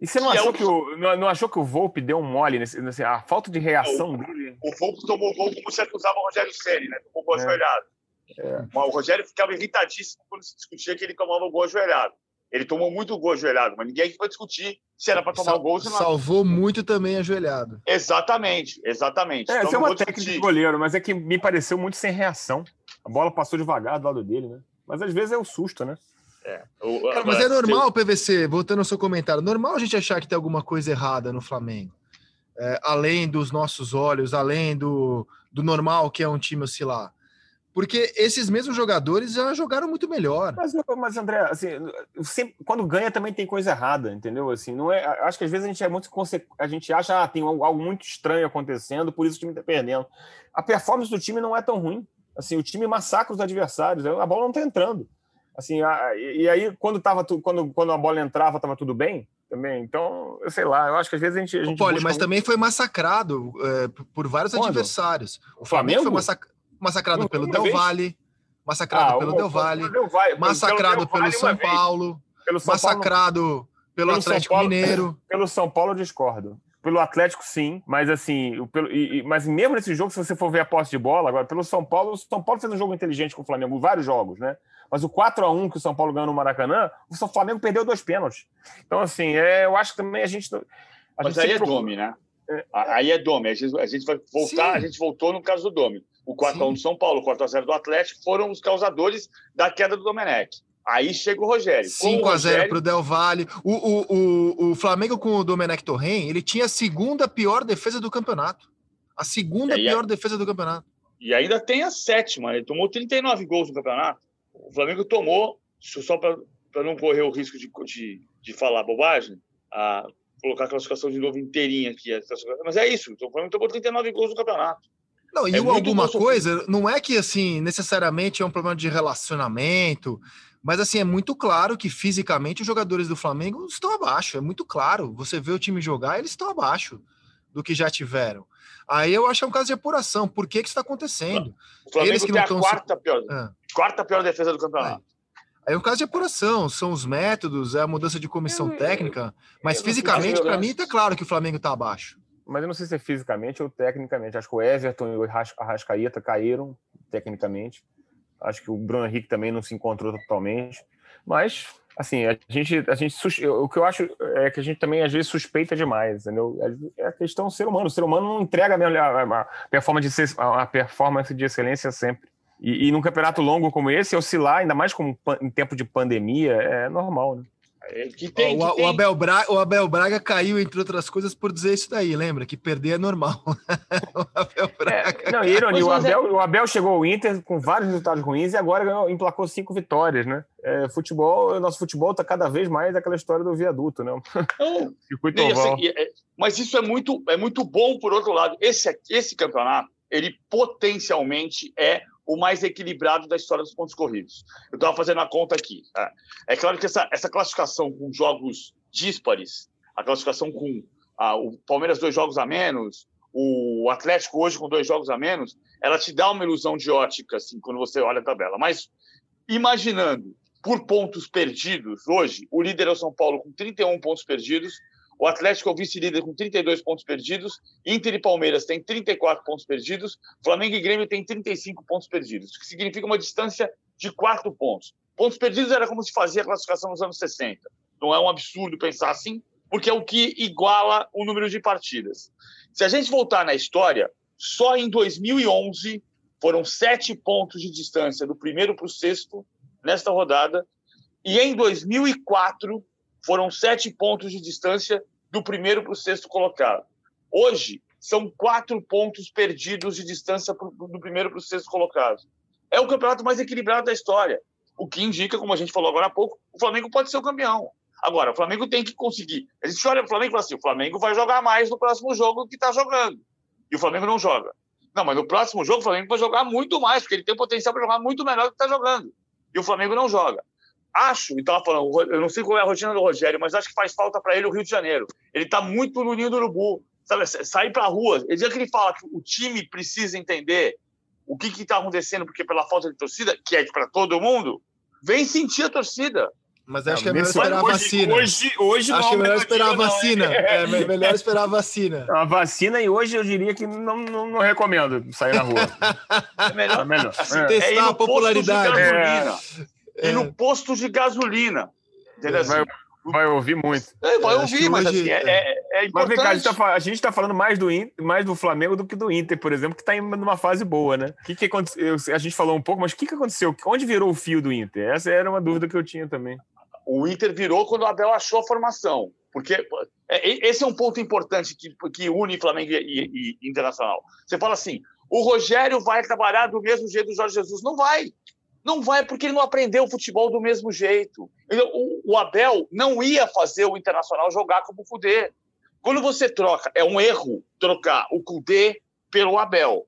E você não que achou, é o... que o, não, não, achou que o Volpe deu um mole nesse, nesse a falta de reação o, dele? O Volpe tomou gol como você acusava o Rogério Ceni, né? Tomou gol é. ajoelhado. É. O Rogério ficava irritadíssimo quando se discutia que ele tomava gol ajoelhado. Ele tomou muito gol ajoelhado, mas ninguém foi discutir se era para tomar Sal, gol. Não... Salvou muito também ajoelhado. Exatamente, exatamente. É, então, essa é uma técnica de goleiro, mas é que me pareceu muito sem reação. A bola passou devagar do lado dele, né? Mas às vezes é o susto, né? É. O, Cara, mas é normal, PVC, voltando ao seu comentário, normal a gente achar que tem alguma coisa errada no Flamengo. É, além dos nossos olhos, além do, do normal que é um time oscilar. Porque esses mesmos jogadores já jogaram muito melhor. Mas, mas André, assim, sempre, quando ganha também tem coisa errada, entendeu? Assim, não é, acho que às vezes a gente é muito a gente acha ah, tem algo muito estranho acontecendo, por isso o time está perdendo. A performance do time não é tão ruim. Assim, o time massacra os adversários, a bola não está entrando. Assim, a, e aí quando tava quando, quando a bola entrava estava tudo bem também. Então, eu sei lá, eu acho que às vezes a gente. A gente Poli, mas muito... também foi massacrado é, por vários quando? adversários. O Flamengo, Flamengo foi massacrado massacrado não, pelo Del Valle, massacrado ah, pelo Del Valle, Del Valle massacrado pelo, São Paulo, pelo São massacrado Paulo, pelo, pelo Atlético Paulo, Mineiro. Pelo São Paulo eu discordo. Pelo Atlético, sim, mas assim, pelo, e, mas mesmo nesse jogo, se você for ver a posse de bola, agora, pelo São Paulo, o São Paulo fez um jogo inteligente com o Flamengo, vários jogos, né? Mas o 4 a 1 que o São Paulo ganhou no Maracanã, o São Flamengo perdeu dois pênaltis. Então, assim, é, eu acho que também a gente. A mas gente aí é procura... Dome, né? É. Aí é Dome. A gente, a gente vai voltar, sim. a gente voltou no caso do Dome o 4x1 do São Paulo, o 4x0 do Atlético, foram os causadores da queda do Domenech. Aí chega o Rogério. 5x0 Rogério... para o Del Valle. O, o, o, o Flamengo com o Domenech Torren, ele tinha a segunda pior defesa do campeonato. A segunda pior defesa do campeonato. E ainda tem a sétima. Ele tomou 39 gols no campeonato. O Flamengo tomou, só para não correr o risco de, de, de falar bobagem, a colocar a classificação de novo inteirinha aqui. Mas é isso. O Flamengo tomou 39 gols no campeonato. Não, e é alguma coisa, não é que assim, necessariamente é um problema de relacionamento, mas assim, é muito claro que fisicamente os jogadores do Flamengo estão abaixo, é muito claro. Você vê o time jogar, eles estão abaixo do que já tiveram. Aí eu acho que é um caso de apuração. Por que, que isso está acontecendo? O Flamengo eles que não estão. Quarta pior, ah. quarta pior defesa do campeonato. Aí é um caso de apuração, são os métodos, é a mudança de comissão técnica, mas fisicamente, para mim, está claro que o Flamengo está abaixo mas eu não sei se é fisicamente ou tecnicamente. Acho que o Everton e o Arrascaeta caíram tecnicamente. Acho que o Bruno Henrique também não se encontrou totalmente. Mas, assim, a gente, a gente o que eu acho é que a gente também às vezes suspeita demais, entendeu? É a questão do ser humano. O ser humano não entrega a, performance, de, a performance de excelência sempre. E, e num campeonato longo como esse, oscilar, ainda mais com, em tempo de pandemia, é normal, né? É, que tem, o, que o, Abel Braga, o, Abel Braga, caiu, entre outras coisas, por dizer isso daí, lembra? Que perder é normal. o Abel Braga. É, não, ironia, o Abel, o Abel chegou ao Inter com vários resultados ruins e agora ganhou, emplacou cinco vitórias, né? É, futebol, nosso futebol está cada vez mais aquela história do viaduto, né? Não, assim, é, mas isso é muito, é muito bom, por outro lado. Esse, esse campeonato, ele potencialmente é o mais equilibrado da história dos pontos corridos. Eu estava fazendo a conta aqui. Tá? É claro que essa, essa classificação com jogos díspares, a classificação com ah, o Palmeiras dois jogos a menos, o Atlético hoje com dois jogos a menos, ela te dá uma ilusão de ótica assim, quando você olha a tabela. Mas imaginando por pontos perdidos, hoje o líder é o São Paulo com 31 pontos perdidos, o Atlético é o vice-líder com 32 pontos perdidos. Inter e Palmeiras têm 34 pontos perdidos. Flamengo e Grêmio têm 35 pontos perdidos, o que significa uma distância de 4 pontos. Pontos perdidos era como se fazia a classificação nos anos 60. Não é um absurdo pensar assim, porque é o que iguala o número de partidas. Se a gente voltar na história, só em 2011 foram sete pontos de distância do primeiro para o sexto nesta rodada. E em 2004 foram sete pontos de distância do primeiro para o sexto colocado. Hoje, são quatro pontos perdidos de distância do primeiro para o sexto colocado. É o campeonato mais equilibrado da história. O que indica, como a gente falou agora há pouco, o Flamengo pode ser o campeão. Agora, o Flamengo tem que conseguir. A gente olha o Flamengo e fala assim: o Flamengo vai jogar mais no próximo jogo que está jogando. E o Flamengo não joga. Não, mas no próximo jogo o Flamengo vai jogar muito mais, porque ele tem potencial para jogar muito melhor do que está jogando. E o Flamengo não joga acho, e estava falando, eu não sei qual é a rotina do Rogério, mas acho que faz falta para ele o Rio de Janeiro. Ele está muito no ninho do urubu, sabe? Sair para a rua. Ele diz que ele fala que o time precisa entender o que está acontecendo, porque pela falta de torcida, que é para todo mundo, vem sentir a torcida. Mas acho que é melhor esperar a vacina. Hoje, hoje acho que é melhor esperar a vacina. É, é melhor esperar a vacina. A vacina, e hoje eu diria que não, não, não recomendo sair na rua. É melhor, é melhor. É. testar é a popularidade. É e no posto de gasolina. Entendeu? Vai, vai ouvir muito. É, vai ouvir, mas hoje, assim, é, é, é importante. Mas vem cá, a gente está tá falando mais do, Inter, mais do Flamengo do que do Inter, por exemplo, que está em uma fase boa, né? O que, que aconteceu? A gente falou um pouco, mas o que, que aconteceu? Onde virou o fio do Inter? Essa era uma dúvida que eu tinha também. O Inter virou quando o Abel achou a formação. Porque é, esse é um ponto importante que, que une Flamengo e, e, e Internacional. Você fala assim: o Rogério vai trabalhar do mesmo jeito do Jorge Jesus. Não vai. Não vai porque ele não aprendeu o futebol do mesmo jeito. O, Abel não ia fazer o Internacional jogar como o Cudê. Quando você troca, é um erro trocar o Cudê pelo Abel.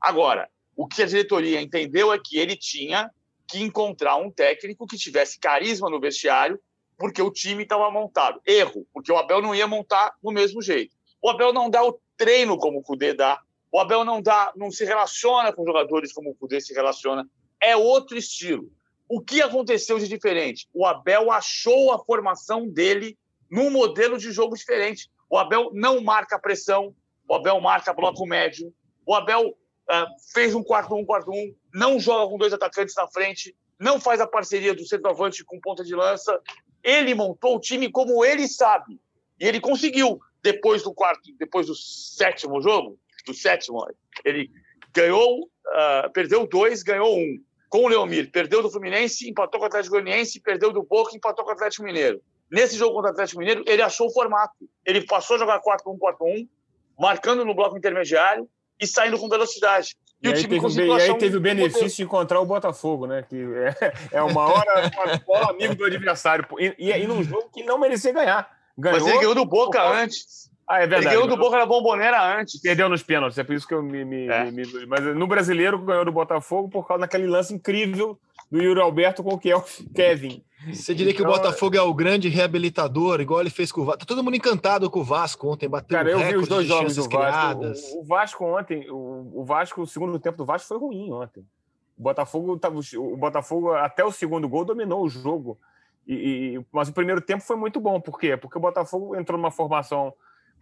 Agora, o que a diretoria entendeu é que ele tinha que encontrar um técnico que tivesse carisma no vestiário, porque o time estava montado. Erro, porque o Abel não ia montar do mesmo jeito. O Abel não dá o treino como o Cudê dá. O Abel não dá, não se relaciona com jogadores como o Cudê se relaciona é outro estilo. O que aconteceu de diferente? O Abel achou a formação dele num modelo de jogo diferente. O Abel não marca pressão, o Abel marca bloco médio, o Abel uh, fez um 4-1, 4-1, não joga com dois atacantes na frente, não faz a parceria do centroavante com ponta de lança. Ele montou o time como ele sabe. E ele conseguiu, depois do quarto, depois do sétimo jogo, do sétimo, ele ganhou, uh, perdeu dois, ganhou um com o Leomir. Perdeu do Fluminense, empatou com o Atlético Goianiense, perdeu do Boca, empatou com o Atlético Mineiro. Nesse jogo contra o Atlético Mineiro, ele achou o formato. Ele passou a jogar 4-1-4-1, marcando no bloco intermediário e saindo com velocidade. E, e, aí, teve, e aí teve, o benefício de encontrar o Botafogo, né? Que é, é uma hora uma amigo do adversário. E, e, e num jogo que não merecia ganhar. Ganhou, Mas ele ganhou do Boca antes. Ah, é verdade. Ele ganhou do Boca na Bombonera antes. Perdeu nos pênaltis, é por isso que eu me. me, é. me mas no brasileiro ganhou do Botafogo por causa daquele lance incrível do Yuri Alberto com o Kevin. Você diria então, que o então, Botafogo é o grande reabilitador, igual ele fez com o Vasco. Tá todo mundo encantado com o Vasco ontem, bateu Cara, eu vi os dois jogos do Vasco. O, o, Vasco ontem, o, o Vasco, o segundo tempo do Vasco foi ruim ontem. O Botafogo, tava, o Botafogo até o segundo gol dominou o jogo. E, e, mas o primeiro tempo foi muito bom. Por quê? Porque o Botafogo entrou numa formação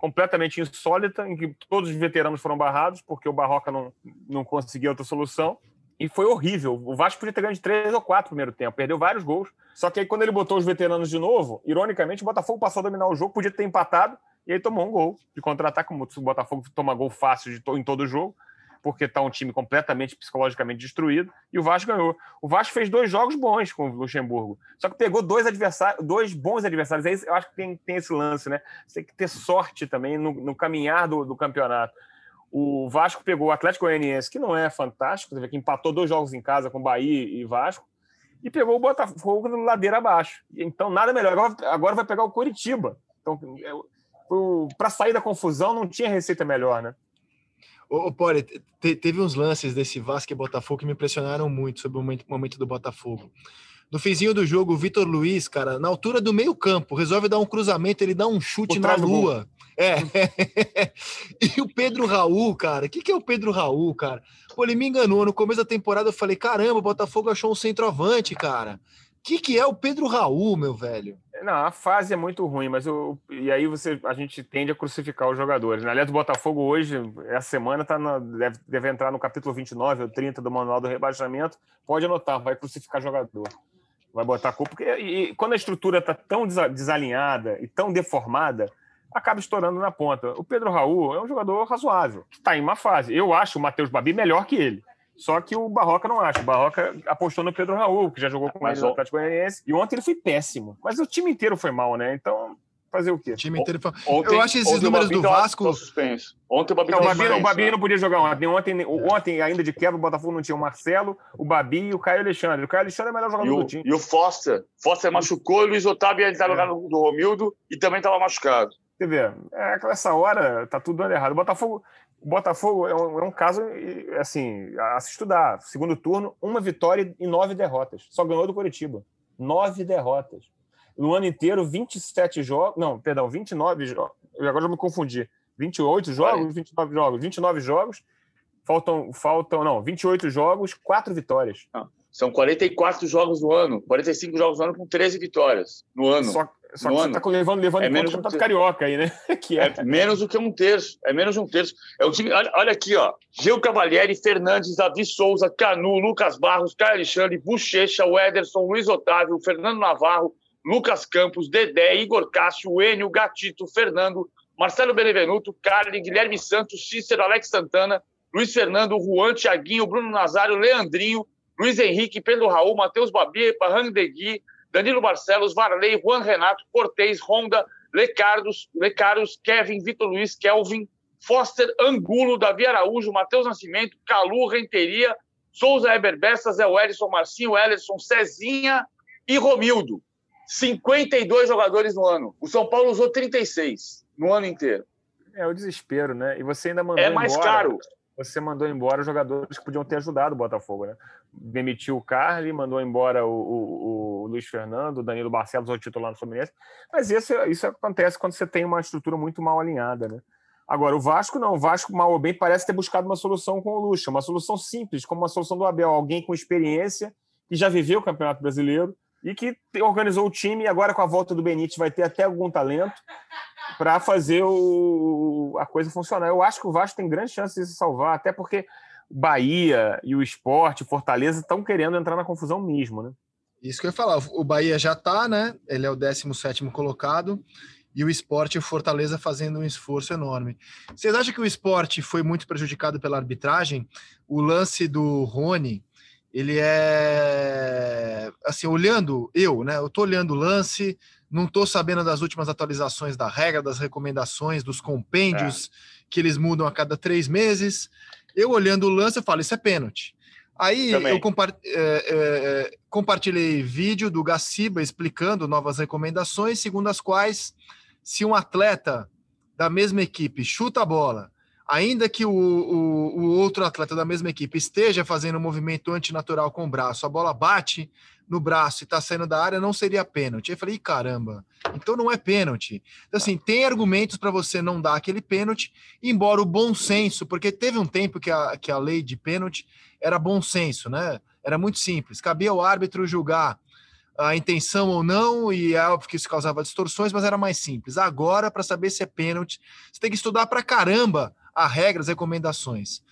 completamente insólita, em que todos os veteranos foram barrados, porque o Barroca não, não conseguia outra solução. E foi horrível. O Vasco podia ter ganho de três ou quatro no primeiro tempo, perdeu vários gols. Só que aí, quando ele botou os veteranos de novo, ironicamente, o Botafogo passou a dominar o jogo, podia ter empatado, e aí tomou um gol de contra-ataque, como o Botafogo toma gol fácil de, em todo jogo. Porque está um time completamente psicologicamente destruído, e o Vasco ganhou. O Vasco fez dois jogos bons com o Luxemburgo, só que pegou dois adversários, dois bons adversários. Aí eu acho que tem, tem esse lance, né? Você tem que ter sorte também no, no caminhar do, do, campeonato. O Vasco pegou o Atlético Goianiense, que não é fantástico, que empatou dois jogos em casa com Bahia e Vasco, e pegou o Botafogo no ladeira abaixo. Então, nada melhor. Agora, agora vai pegar o Curitiba. Então, para sair da confusão, não tinha receita melhor, né? Ô, Pore, te, teve uns lances desse Vasco e Botafogo que me impressionaram muito sobre o momento, momento do Botafogo. No finzinho do jogo, o Vitor Luiz, cara, na altura do meio campo, resolve dar um cruzamento, ele dá um chute na lua. É. e o Pedro Raul, cara, o que, que é o Pedro Raul, cara? Pô, ele me enganou. No começo da temporada eu falei, caramba, o Botafogo achou um centroavante, cara que, que é o Pedro Raul, meu velho? Não, a fase é muito ruim, mas eu, e aí você, a gente tende a crucificar os jogadores. Na Aliás, o Botafogo hoje, essa semana, tá na, deve, deve entrar no capítulo 29 ou 30 do Manual do Rebaixamento. Pode anotar, vai crucificar jogador. Vai botar culpa. Porque e, e quando a estrutura está tão desalinhada e tão deformada, acaba estourando na ponta. O Pedro Raul é um jogador razoável, que está em uma fase. Eu acho o Matheus Babi melhor que ele. Só que o Barroca não acha. O Barroca apostou no Pedro Raul, que já jogou com ele no Atlético Goianiense. E ontem ele foi péssimo. Mas o time inteiro foi mal, né? Então, fazer o quê? O time inteiro foi... Ontem, Eu acho esses números do Vasco... Ontem o Babi, não, o Babi, o Babi não podia jogar ontem. ontem. Ontem, ainda de quebra, o Botafogo não tinha o Marcelo, o Babi e o Caio Alexandre. O Caio Alexandre é o melhor jogador o, do time. E o Foster. Foster machucou, o Luiz Otávio ia estar no lugar do Romildo e também estava machucado. Quer ver, é, essa hora tá tudo dando errado. O Botafogo, o Botafogo é um, é um, caso assim a se estudar. Segundo turno, uma vitória e nove derrotas. Só ganhou do Curitiba. Nove derrotas. No ano inteiro, 27 jogos. Não, perdão, 29 jogos. Agora já me confundi. 28 jogos, Olha. 29 jogos. 29 jogos. Faltam, faltam, não, 28 jogos, quatro vitórias. Ah, são 44 jogos no ano, 45 jogos no ano com 13 vitórias no ano. Só, só que ano. você está levando, levando é em conta o um carioca aí, né? que é. é. menos do que um terço. É menos de um terço. É o time, olha, olha aqui, ó. Gil Cavalieri, Fernandes, Davi Souza, Canu, Lucas Barros, Caio Alexandre, Bochecha, Ederson, Luiz Otávio, Fernando Navarro, Lucas Campos, Dedé, Igor Cássio, Enio, Gatito, Fernando, Marcelo Benevenuto, Carly, Guilherme Santos, Cícero, Alex Santana, Luiz Fernando, Juan, Thiaguinho, Bruno Nazário, Leandrinho, Luiz Henrique, Pedro Raul, Matheus Babi, Barran Degui, Danilo Barcelos, Varley, Juan Renato, Cortez, Honda, Lecardos, Lecaros, Kevin, Vitor Luiz, Kelvin, Foster, Angulo, Davi Araújo, Matheus Nascimento, Calu, Renteria, Souza Eber Bessa, Zé Wellison, Marcinho, Ellerson, Cezinha e Romildo. 52 jogadores no ano. O São Paulo usou 36 no ano inteiro. É o desespero, né? E você ainda mandou É mais embora. caro você mandou embora jogadores que podiam ter ajudado o Botafogo, né? Demitiu o Carly, mandou embora o, o, o Luiz Fernando, o Danilo Barcelos, o titular do Fluminense. Mas isso, isso acontece quando você tem uma estrutura muito mal alinhada, né? Agora, o Vasco não. O Vasco, mal ou bem, parece ter buscado uma solução com o Lucha. Uma solução simples, como uma solução do Abel. Alguém com experiência, que já viveu o Campeonato Brasileiro e que organizou o time. E agora, com a volta do Benítez, vai ter até algum talento para fazer o, a coisa funcionar. Eu acho que o Vasco tem grande chance de se salvar, até porque Bahia e o esporte, Fortaleza, estão querendo entrar na confusão mesmo, né? Isso que eu ia falar. O Bahia já está, né? Ele é o 17 colocado. E o esporte e o Fortaleza fazendo um esforço enorme. Vocês acham que o esporte foi muito prejudicado pela arbitragem? O lance do Rony, ele é. Assim, olhando, eu, né? Eu tô olhando o lance, não estou sabendo das últimas atualizações da regra, das recomendações, dos compêndios é. que eles mudam a cada três meses. Eu olhando o lance, eu falo, isso é pênalti. Aí Também. eu é, é, compartilhei vídeo do Gaciba explicando novas recomendações, segundo as quais, se um atleta da mesma equipe chuta a bola, ainda que o, o, o outro atleta da mesma equipe esteja fazendo um movimento antinatural com o braço, a bola bate no braço e tá saindo da área, não seria pênalti. Eu falei, caramba, então não é pênalti. Então, assim, tem argumentos para você não dar aquele pênalti, embora o bom senso, porque teve um tempo que a, que a lei de pênalti era bom senso, né? Era muito simples. Cabia ao árbitro julgar a intenção ou não, e é óbvio que isso causava distorções, mas era mais simples. Agora, para saber se é pênalti, você tem que estudar para caramba a regra, as recomendações.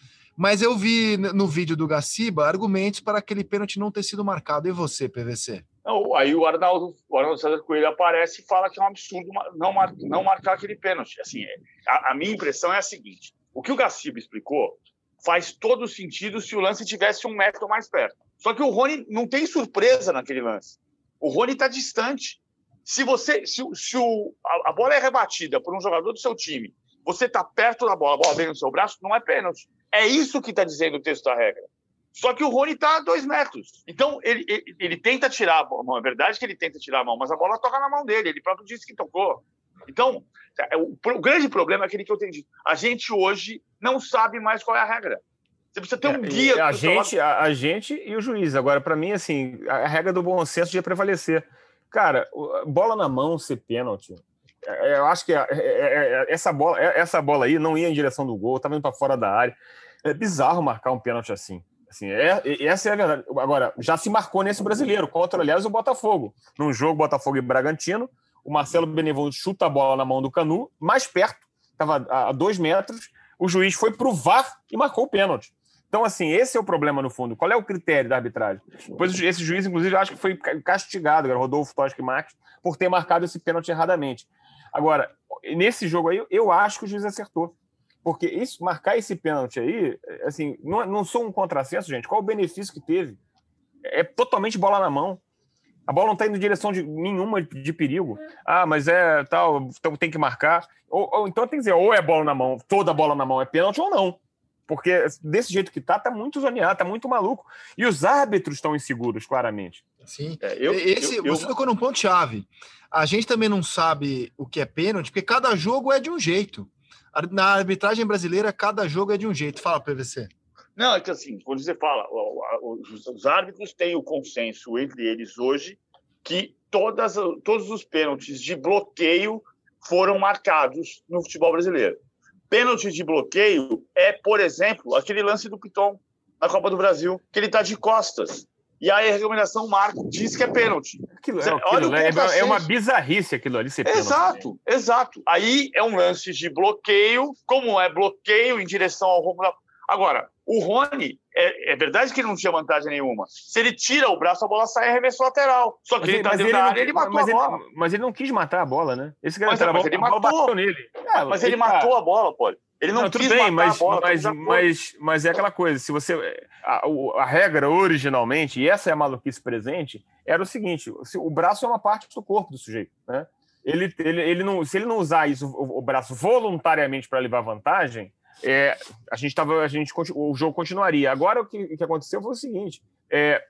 Mas eu vi no vídeo do Gaciba argumentos para aquele pênalti não ter sido marcado. E você, PVC? Não, aí o Arnaldo, o Arnaldo César Coelho aparece e fala que é um absurdo não, mar, não marcar aquele pênalti. Assim, a, a, minha impressão é a seguinte: o que o Gaciba explicou faz todo sentido se o lance tivesse um metro mais perto. Só que o Rony não tem surpresa naquele lance. O Rony está distante. Se você, se, se o, a, a, bola é rebatida por um jogador do seu time, você está perto da bola, a bola vem no seu braço, não é pênalti. É isso que está dizendo o texto da regra. Só que o Rony está a dois metros. Então, ele, ele, ele, tenta tirar a mão. É verdade que ele tenta tirar a mão, mas a bola toca na mão dele. Ele próprio disse que tocou. Então, é, o, o grande problema é aquele que eu tenho dito. A gente hoje não sabe mais qual é a regra. Você precisa ter um é, guia. A gente, a, a, gente e o juiz. Agora, para mim, assim, a regra do bom senso devia prevalecer. Cara, bola na mão ser pênalti. É, eu acho que essa bola, essa bola aí não ia em direção do gol, estava indo para fora da área. É bizarro marcar um pênalti assim. Assim, é, essa é a verdade. Agora, já se marcou nesse brasileiro, contra, aliás, o Botafogo. Num jogo Botafogo e Bragantino, o Marcelo Benevoluto chuta a bola na mão do Canu, mais perto, estava a dois metros, o juiz foi pro VAR e marcou o pênalti. Então, assim, esse é o problema no fundo. Qual é o critério da arbitragem? Depois, esse juiz, inclusive, acho que foi castigado, Rodolfo Toschi Marques, por ter marcado esse pênalti erradamente. Agora, nesse jogo aí, eu acho que o juiz acertou. Porque isso, marcar esse pênalti aí, assim, não, não sou um contrassenso, gente. Qual o benefício que teve? É totalmente bola na mão. A bola não está indo em direção de nenhuma de perigo. Ah, mas é tal, então tem que marcar. Ou, ou, então tem que dizer, ou é bola na mão, toda bola na mão é pênalti ou não. Porque desse jeito que tá, tá muito zoneado, tá muito maluco. E os árbitros estão inseguros, claramente. Sim. É, eu, Esse, eu, eu, você tocou num ponto-chave. A gente também não sabe o que é pênalti, porque cada jogo é de um jeito. Na arbitragem brasileira, cada jogo é de um jeito. Fala, PVC. Não, é que assim, quando você fala, os árbitros têm o consenso entre eles hoje que todas, todos os pênaltis de bloqueio foram marcados no futebol brasileiro. Pênalti de bloqueio é, por exemplo, aquele lance do Piton na Copa do Brasil, que ele está de costas. E aí a recomendação marca, diz que é pênalti. Aquilo, é, aquilo, é, é, uma bizarrice aquilo ali ser Exato, exato. Aí é um lance de bloqueio, como é bloqueio em direção ao rumo da... Agora, o Rony, é, é, verdade que ele não tinha vantagem nenhuma. Se ele tira o braço, a bola sai arremesso lateral. Só que mas ele, tá dentro da área, ele matou mas a bola. Ele, mas ele não quis matar a bola, né? Esse cara mas, mas bola, ele matou. nele. É, mas ele, ele matou a bola, pô. Ele não, não tudo bem, mas, bola, mas, mas, mas é aquela coisa, se você. A, a, regra originalmente, e essa é a maluquice presente, era o seguinte: se, o braço é uma parte do corpo do sujeito, né? Ele, ele, ele não, se ele não usar isso, o, o braço voluntariamente para levar vantagem, é, a gente tava, a gente, o jogo continuaria. Agora o que, que aconteceu foi o seguinte: é,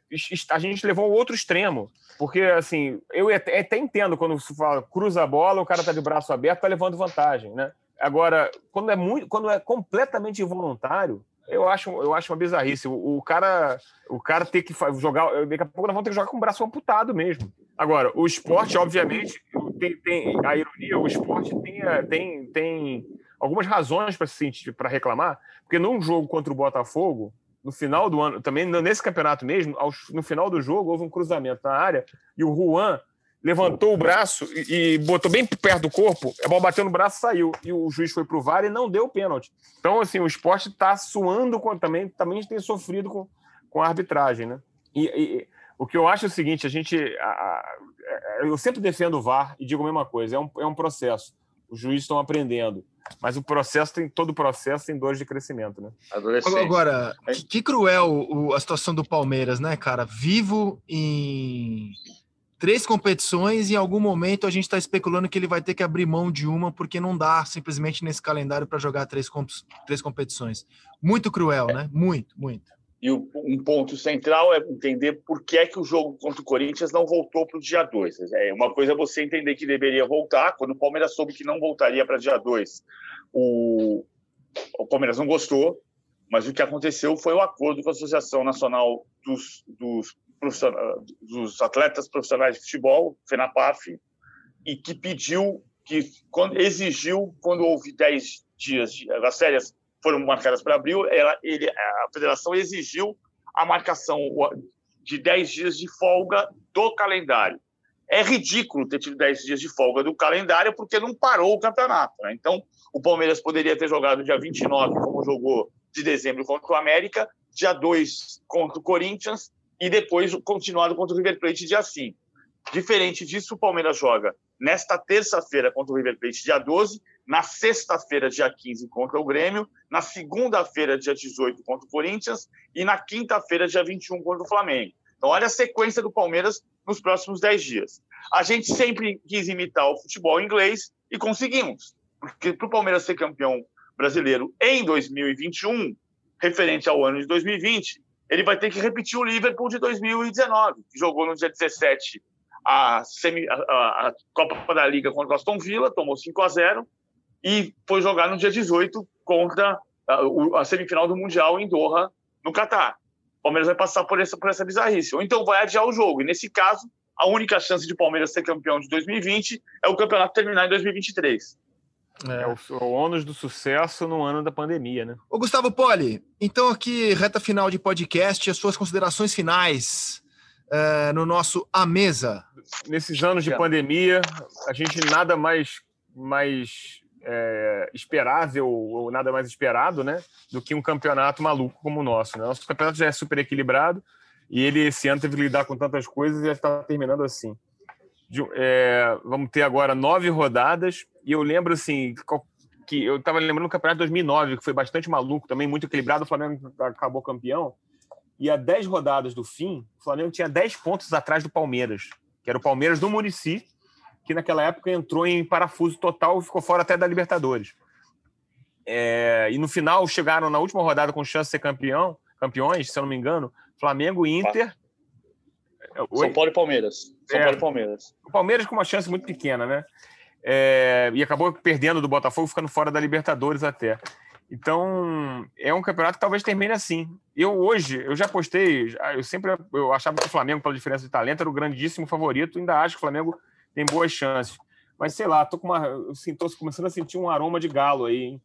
a gente levou o outro extremo, porque assim, eu até, entendo quando se fala cruza a bola, o cara tá de braço aberto, tá levando vantagem, né? Agora, quando é muito, quando é completamente involuntário, eu acho, eu acho uma bizarrice. O, o, cara, o cara ter que jogar, daqui a pouco nós vamos ter que jogar com o braço amputado mesmo. Agora, o esporte, obviamente, tem, tem a ironia, o esporte tem, tem, tem algumas razões para se sentir, para reclamar, porque num jogo contra o Botafogo, no final do ano, também nesse campeonato mesmo, no final do jogo houve um cruzamento na área e o Juan levantou o braço e, e, botou bem perto do corpo, a bola bateu no braço saiu. E o juiz foi pro VAR e não deu pênalti. Então, assim, o esporte está suando com, também, também tem sofrido com, com a arbitragem, né? E, e, o que eu acho é o seguinte, a gente... A, a, eu sempre defendo o VAR e digo a mesma coisa, é um, é um processo. Os juízes estão aprendendo. Mas o processo tem todo o processo tem dores de crescimento, né? Agora, que, que cruel o, a situação do Palmeiras, né, cara? Vivo em três competições e em algum momento a gente está especulando que ele vai ter que abrir mão de uma porque não dá simplesmente nesse calendário para jogar três, três competições. Muito cruel, é. né? Muito, muito. E o, um ponto central é entender por que é que o jogo contra o Corinthians não voltou para o dia 2. É uma coisa é você entender que deveria voltar, quando o Palmeiras soube que não voltaria para dia 2. O, o Palmeiras não gostou, mas o que aconteceu foi o acordo com a Associação Nacional dos, dos dos atletas profissionais de futebol, FENAPAF, e que pediu, que quando, exigiu, quando houve 10 dias, de, as férias foram marcadas para abril, ela, ele, a federação exigiu a marcação de 10 dias de folga do calendário. É ridículo ter tido 10 dias de folga do calendário porque não parou o campeonato. Né? Então, o Palmeiras poderia ter jogado dia 29, como jogou de dezembro contra o América, dia 2 contra o Corinthians e depois continuado contra o River Plate dia 5. Diferente disso, o Palmeiras joga nesta terça-feira contra o River Plate dia 12 na sexta-feira, dia 15, contra o Grêmio, na segunda-feira, dia 18, contra o Corinthians, e na quinta-feira, dia 21, contra o Flamengo. Então, olha a sequência do Palmeiras nos próximos 10 dias. A gente sempre quis imitar o futebol inglês e conseguimos. Porque para o Palmeiras ser campeão brasileiro em 2021, referente ao ano de 2020, ele vai ter que repetir o Liverpool de 2019, que jogou no dia 17 a, semi, a, a Copa da Liga contra o Aston Villa, tomou 5 a 0 e foi jogar no dia 18 contra a, a semifinal do Mundial em Doha, no Catar. O Palmeiras vai passar por essa, por essa bizarrice. Ou então vai adiar o jogo. E nesse caso, a única chance de Palmeiras ser campeão de 2020 é o campeonato terminar em 2023. É, é o, o ônus do sucesso no ano da pandemia, né? Ô, Gustavo Poli, então aqui, reta final de podcast, as suas considerações finais uh, no nosso A Mesa. Nesses anos de pandemia, a gente nada mais, mais é, esperável ou nada mais esperado, né, do que um campeonato maluco como o nosso. Né? Nosso campeonato já é super equilibrado e ele esse ano teve que lidar com tantas coisas e já está terminando assim. De, é, vamos ter agora nove rodadas e eu lembro assim que eu estava lembrando do campeonato de 2009 que foi bastante maluco também, muito equilibrado. O Flamengo acabou campeão e a dez rodadas do fim, o Flamengo tinha dez pontos atrás do Palmeiras, que era o Palmeiras do Murici que naquela época entrou em parafuso total e ficou fora até da Libertadores. É, e no final chegaram na última rodada com chance de ser campeão, campeões, se eu não me engano, Flamengo, Inter. São Paulo e Palmeiras. São é, Paulo e Palmeiras. O Palmeiras com uma chance muito pequena, né? É, e acabou perdendo do Botafogo, ficando fora da Libertadores até. Então, é um campeonato que talvez termine assim. Eu hoje, eu já postei, eu sempre eu achava que o Flamengo, pela diferença de talento, era o grandíssimo favorito, ainda acho que o Flamengo tem boas chances. Mas sei lá, tô com uma, assim, tô começando a sentir um aroma de galo aí, hein?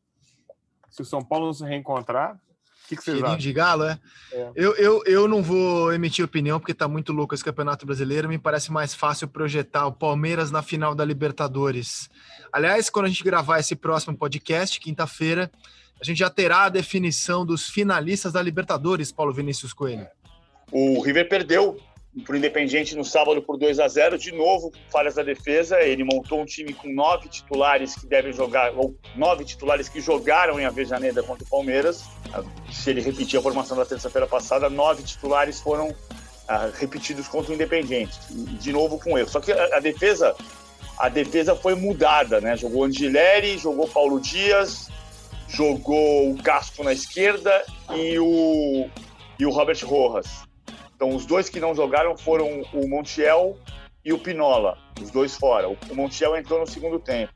Se o São Paulo não se reencontrar, o que, que vocês acham? de galo, é? é? Eu, eu, eu não vou emitir opinião porque tá muito louco esse Campeonato Brasileiro. Me parece mais fácil projetar o Palmeiras na final da Libertadores. Aliás, quando a gente gravar esse próximo podcast, quinta-feira, a gente já terá a definição dos finalistas da Libertadores, Paulo Vinícius Coelho. O River perdeu para o Independiente no sábado por 2 a 0 De novo, falhas da defesa. Ele montou um time com nove titulares que devem jogar, ou nove titulares que jogaram em Avejaneda contra o Palmeiras. Se ele repetir a formação da terça-feira passada, nove titulares foram ah, repetidos contra o Independiente. De novo com erro. Só que a, a, defesa. A defesa foi mudada, né? Jogou Angileri, jogou Paulo Dias, jogou o Casco na esquerda e o, e o Robert Rojas. Então, os dois que não jogaram foram o Montiel e o Pinola, os dois fora. O Montiel entrou no segundo tempo.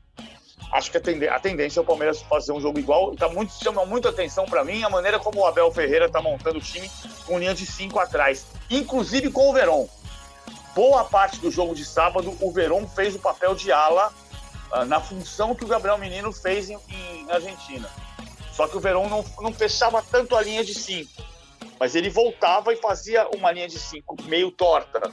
Acho que a, tendência é o Palmeiras fazer um jogo igual. Tá muito, chama muito atenção para mim a maneira como o Abel Ferreira está montando o time com linha de cinco atrás, inclusive com o Verón. Boa parte do jogo de sábado, o Verón fez o papel de ala uh, na função que o Gabriel Menino fez em, em Argentina. Só que o Verón não, não fechava tanto a linha de cinco mas ele voltava e fazia uma linha de cinco meio torta.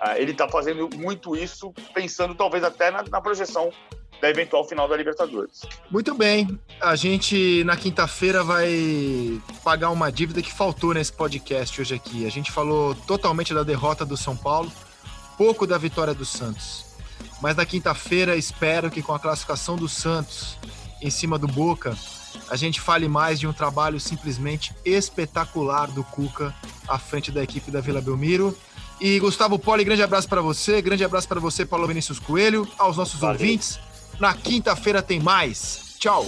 Ah, ele está fazendo muito isso, pensando talvez até na, na projeção da eventual final da Libertadores. Muito bem. A gente na quinta-feira vai pagar uma dívida que faltou nesse podcast hoje aqui. A gente falou totalmente da derrota do São Paulo, pouco da vitória do Santos. Mas na quinta-feira espero que com a classificação do Santos em cima do Boca, a gente fale mais de um trabalho simplesmente espetacular do Cuca à frente da equipe da Vila Belmiro. E Gustavo Poli, grande abraço para você, grande abraço para você, Paulo Vinícius Coelho, aos nossos Valeu. ouvintes. Na quinta-feira tem mais. Tchau.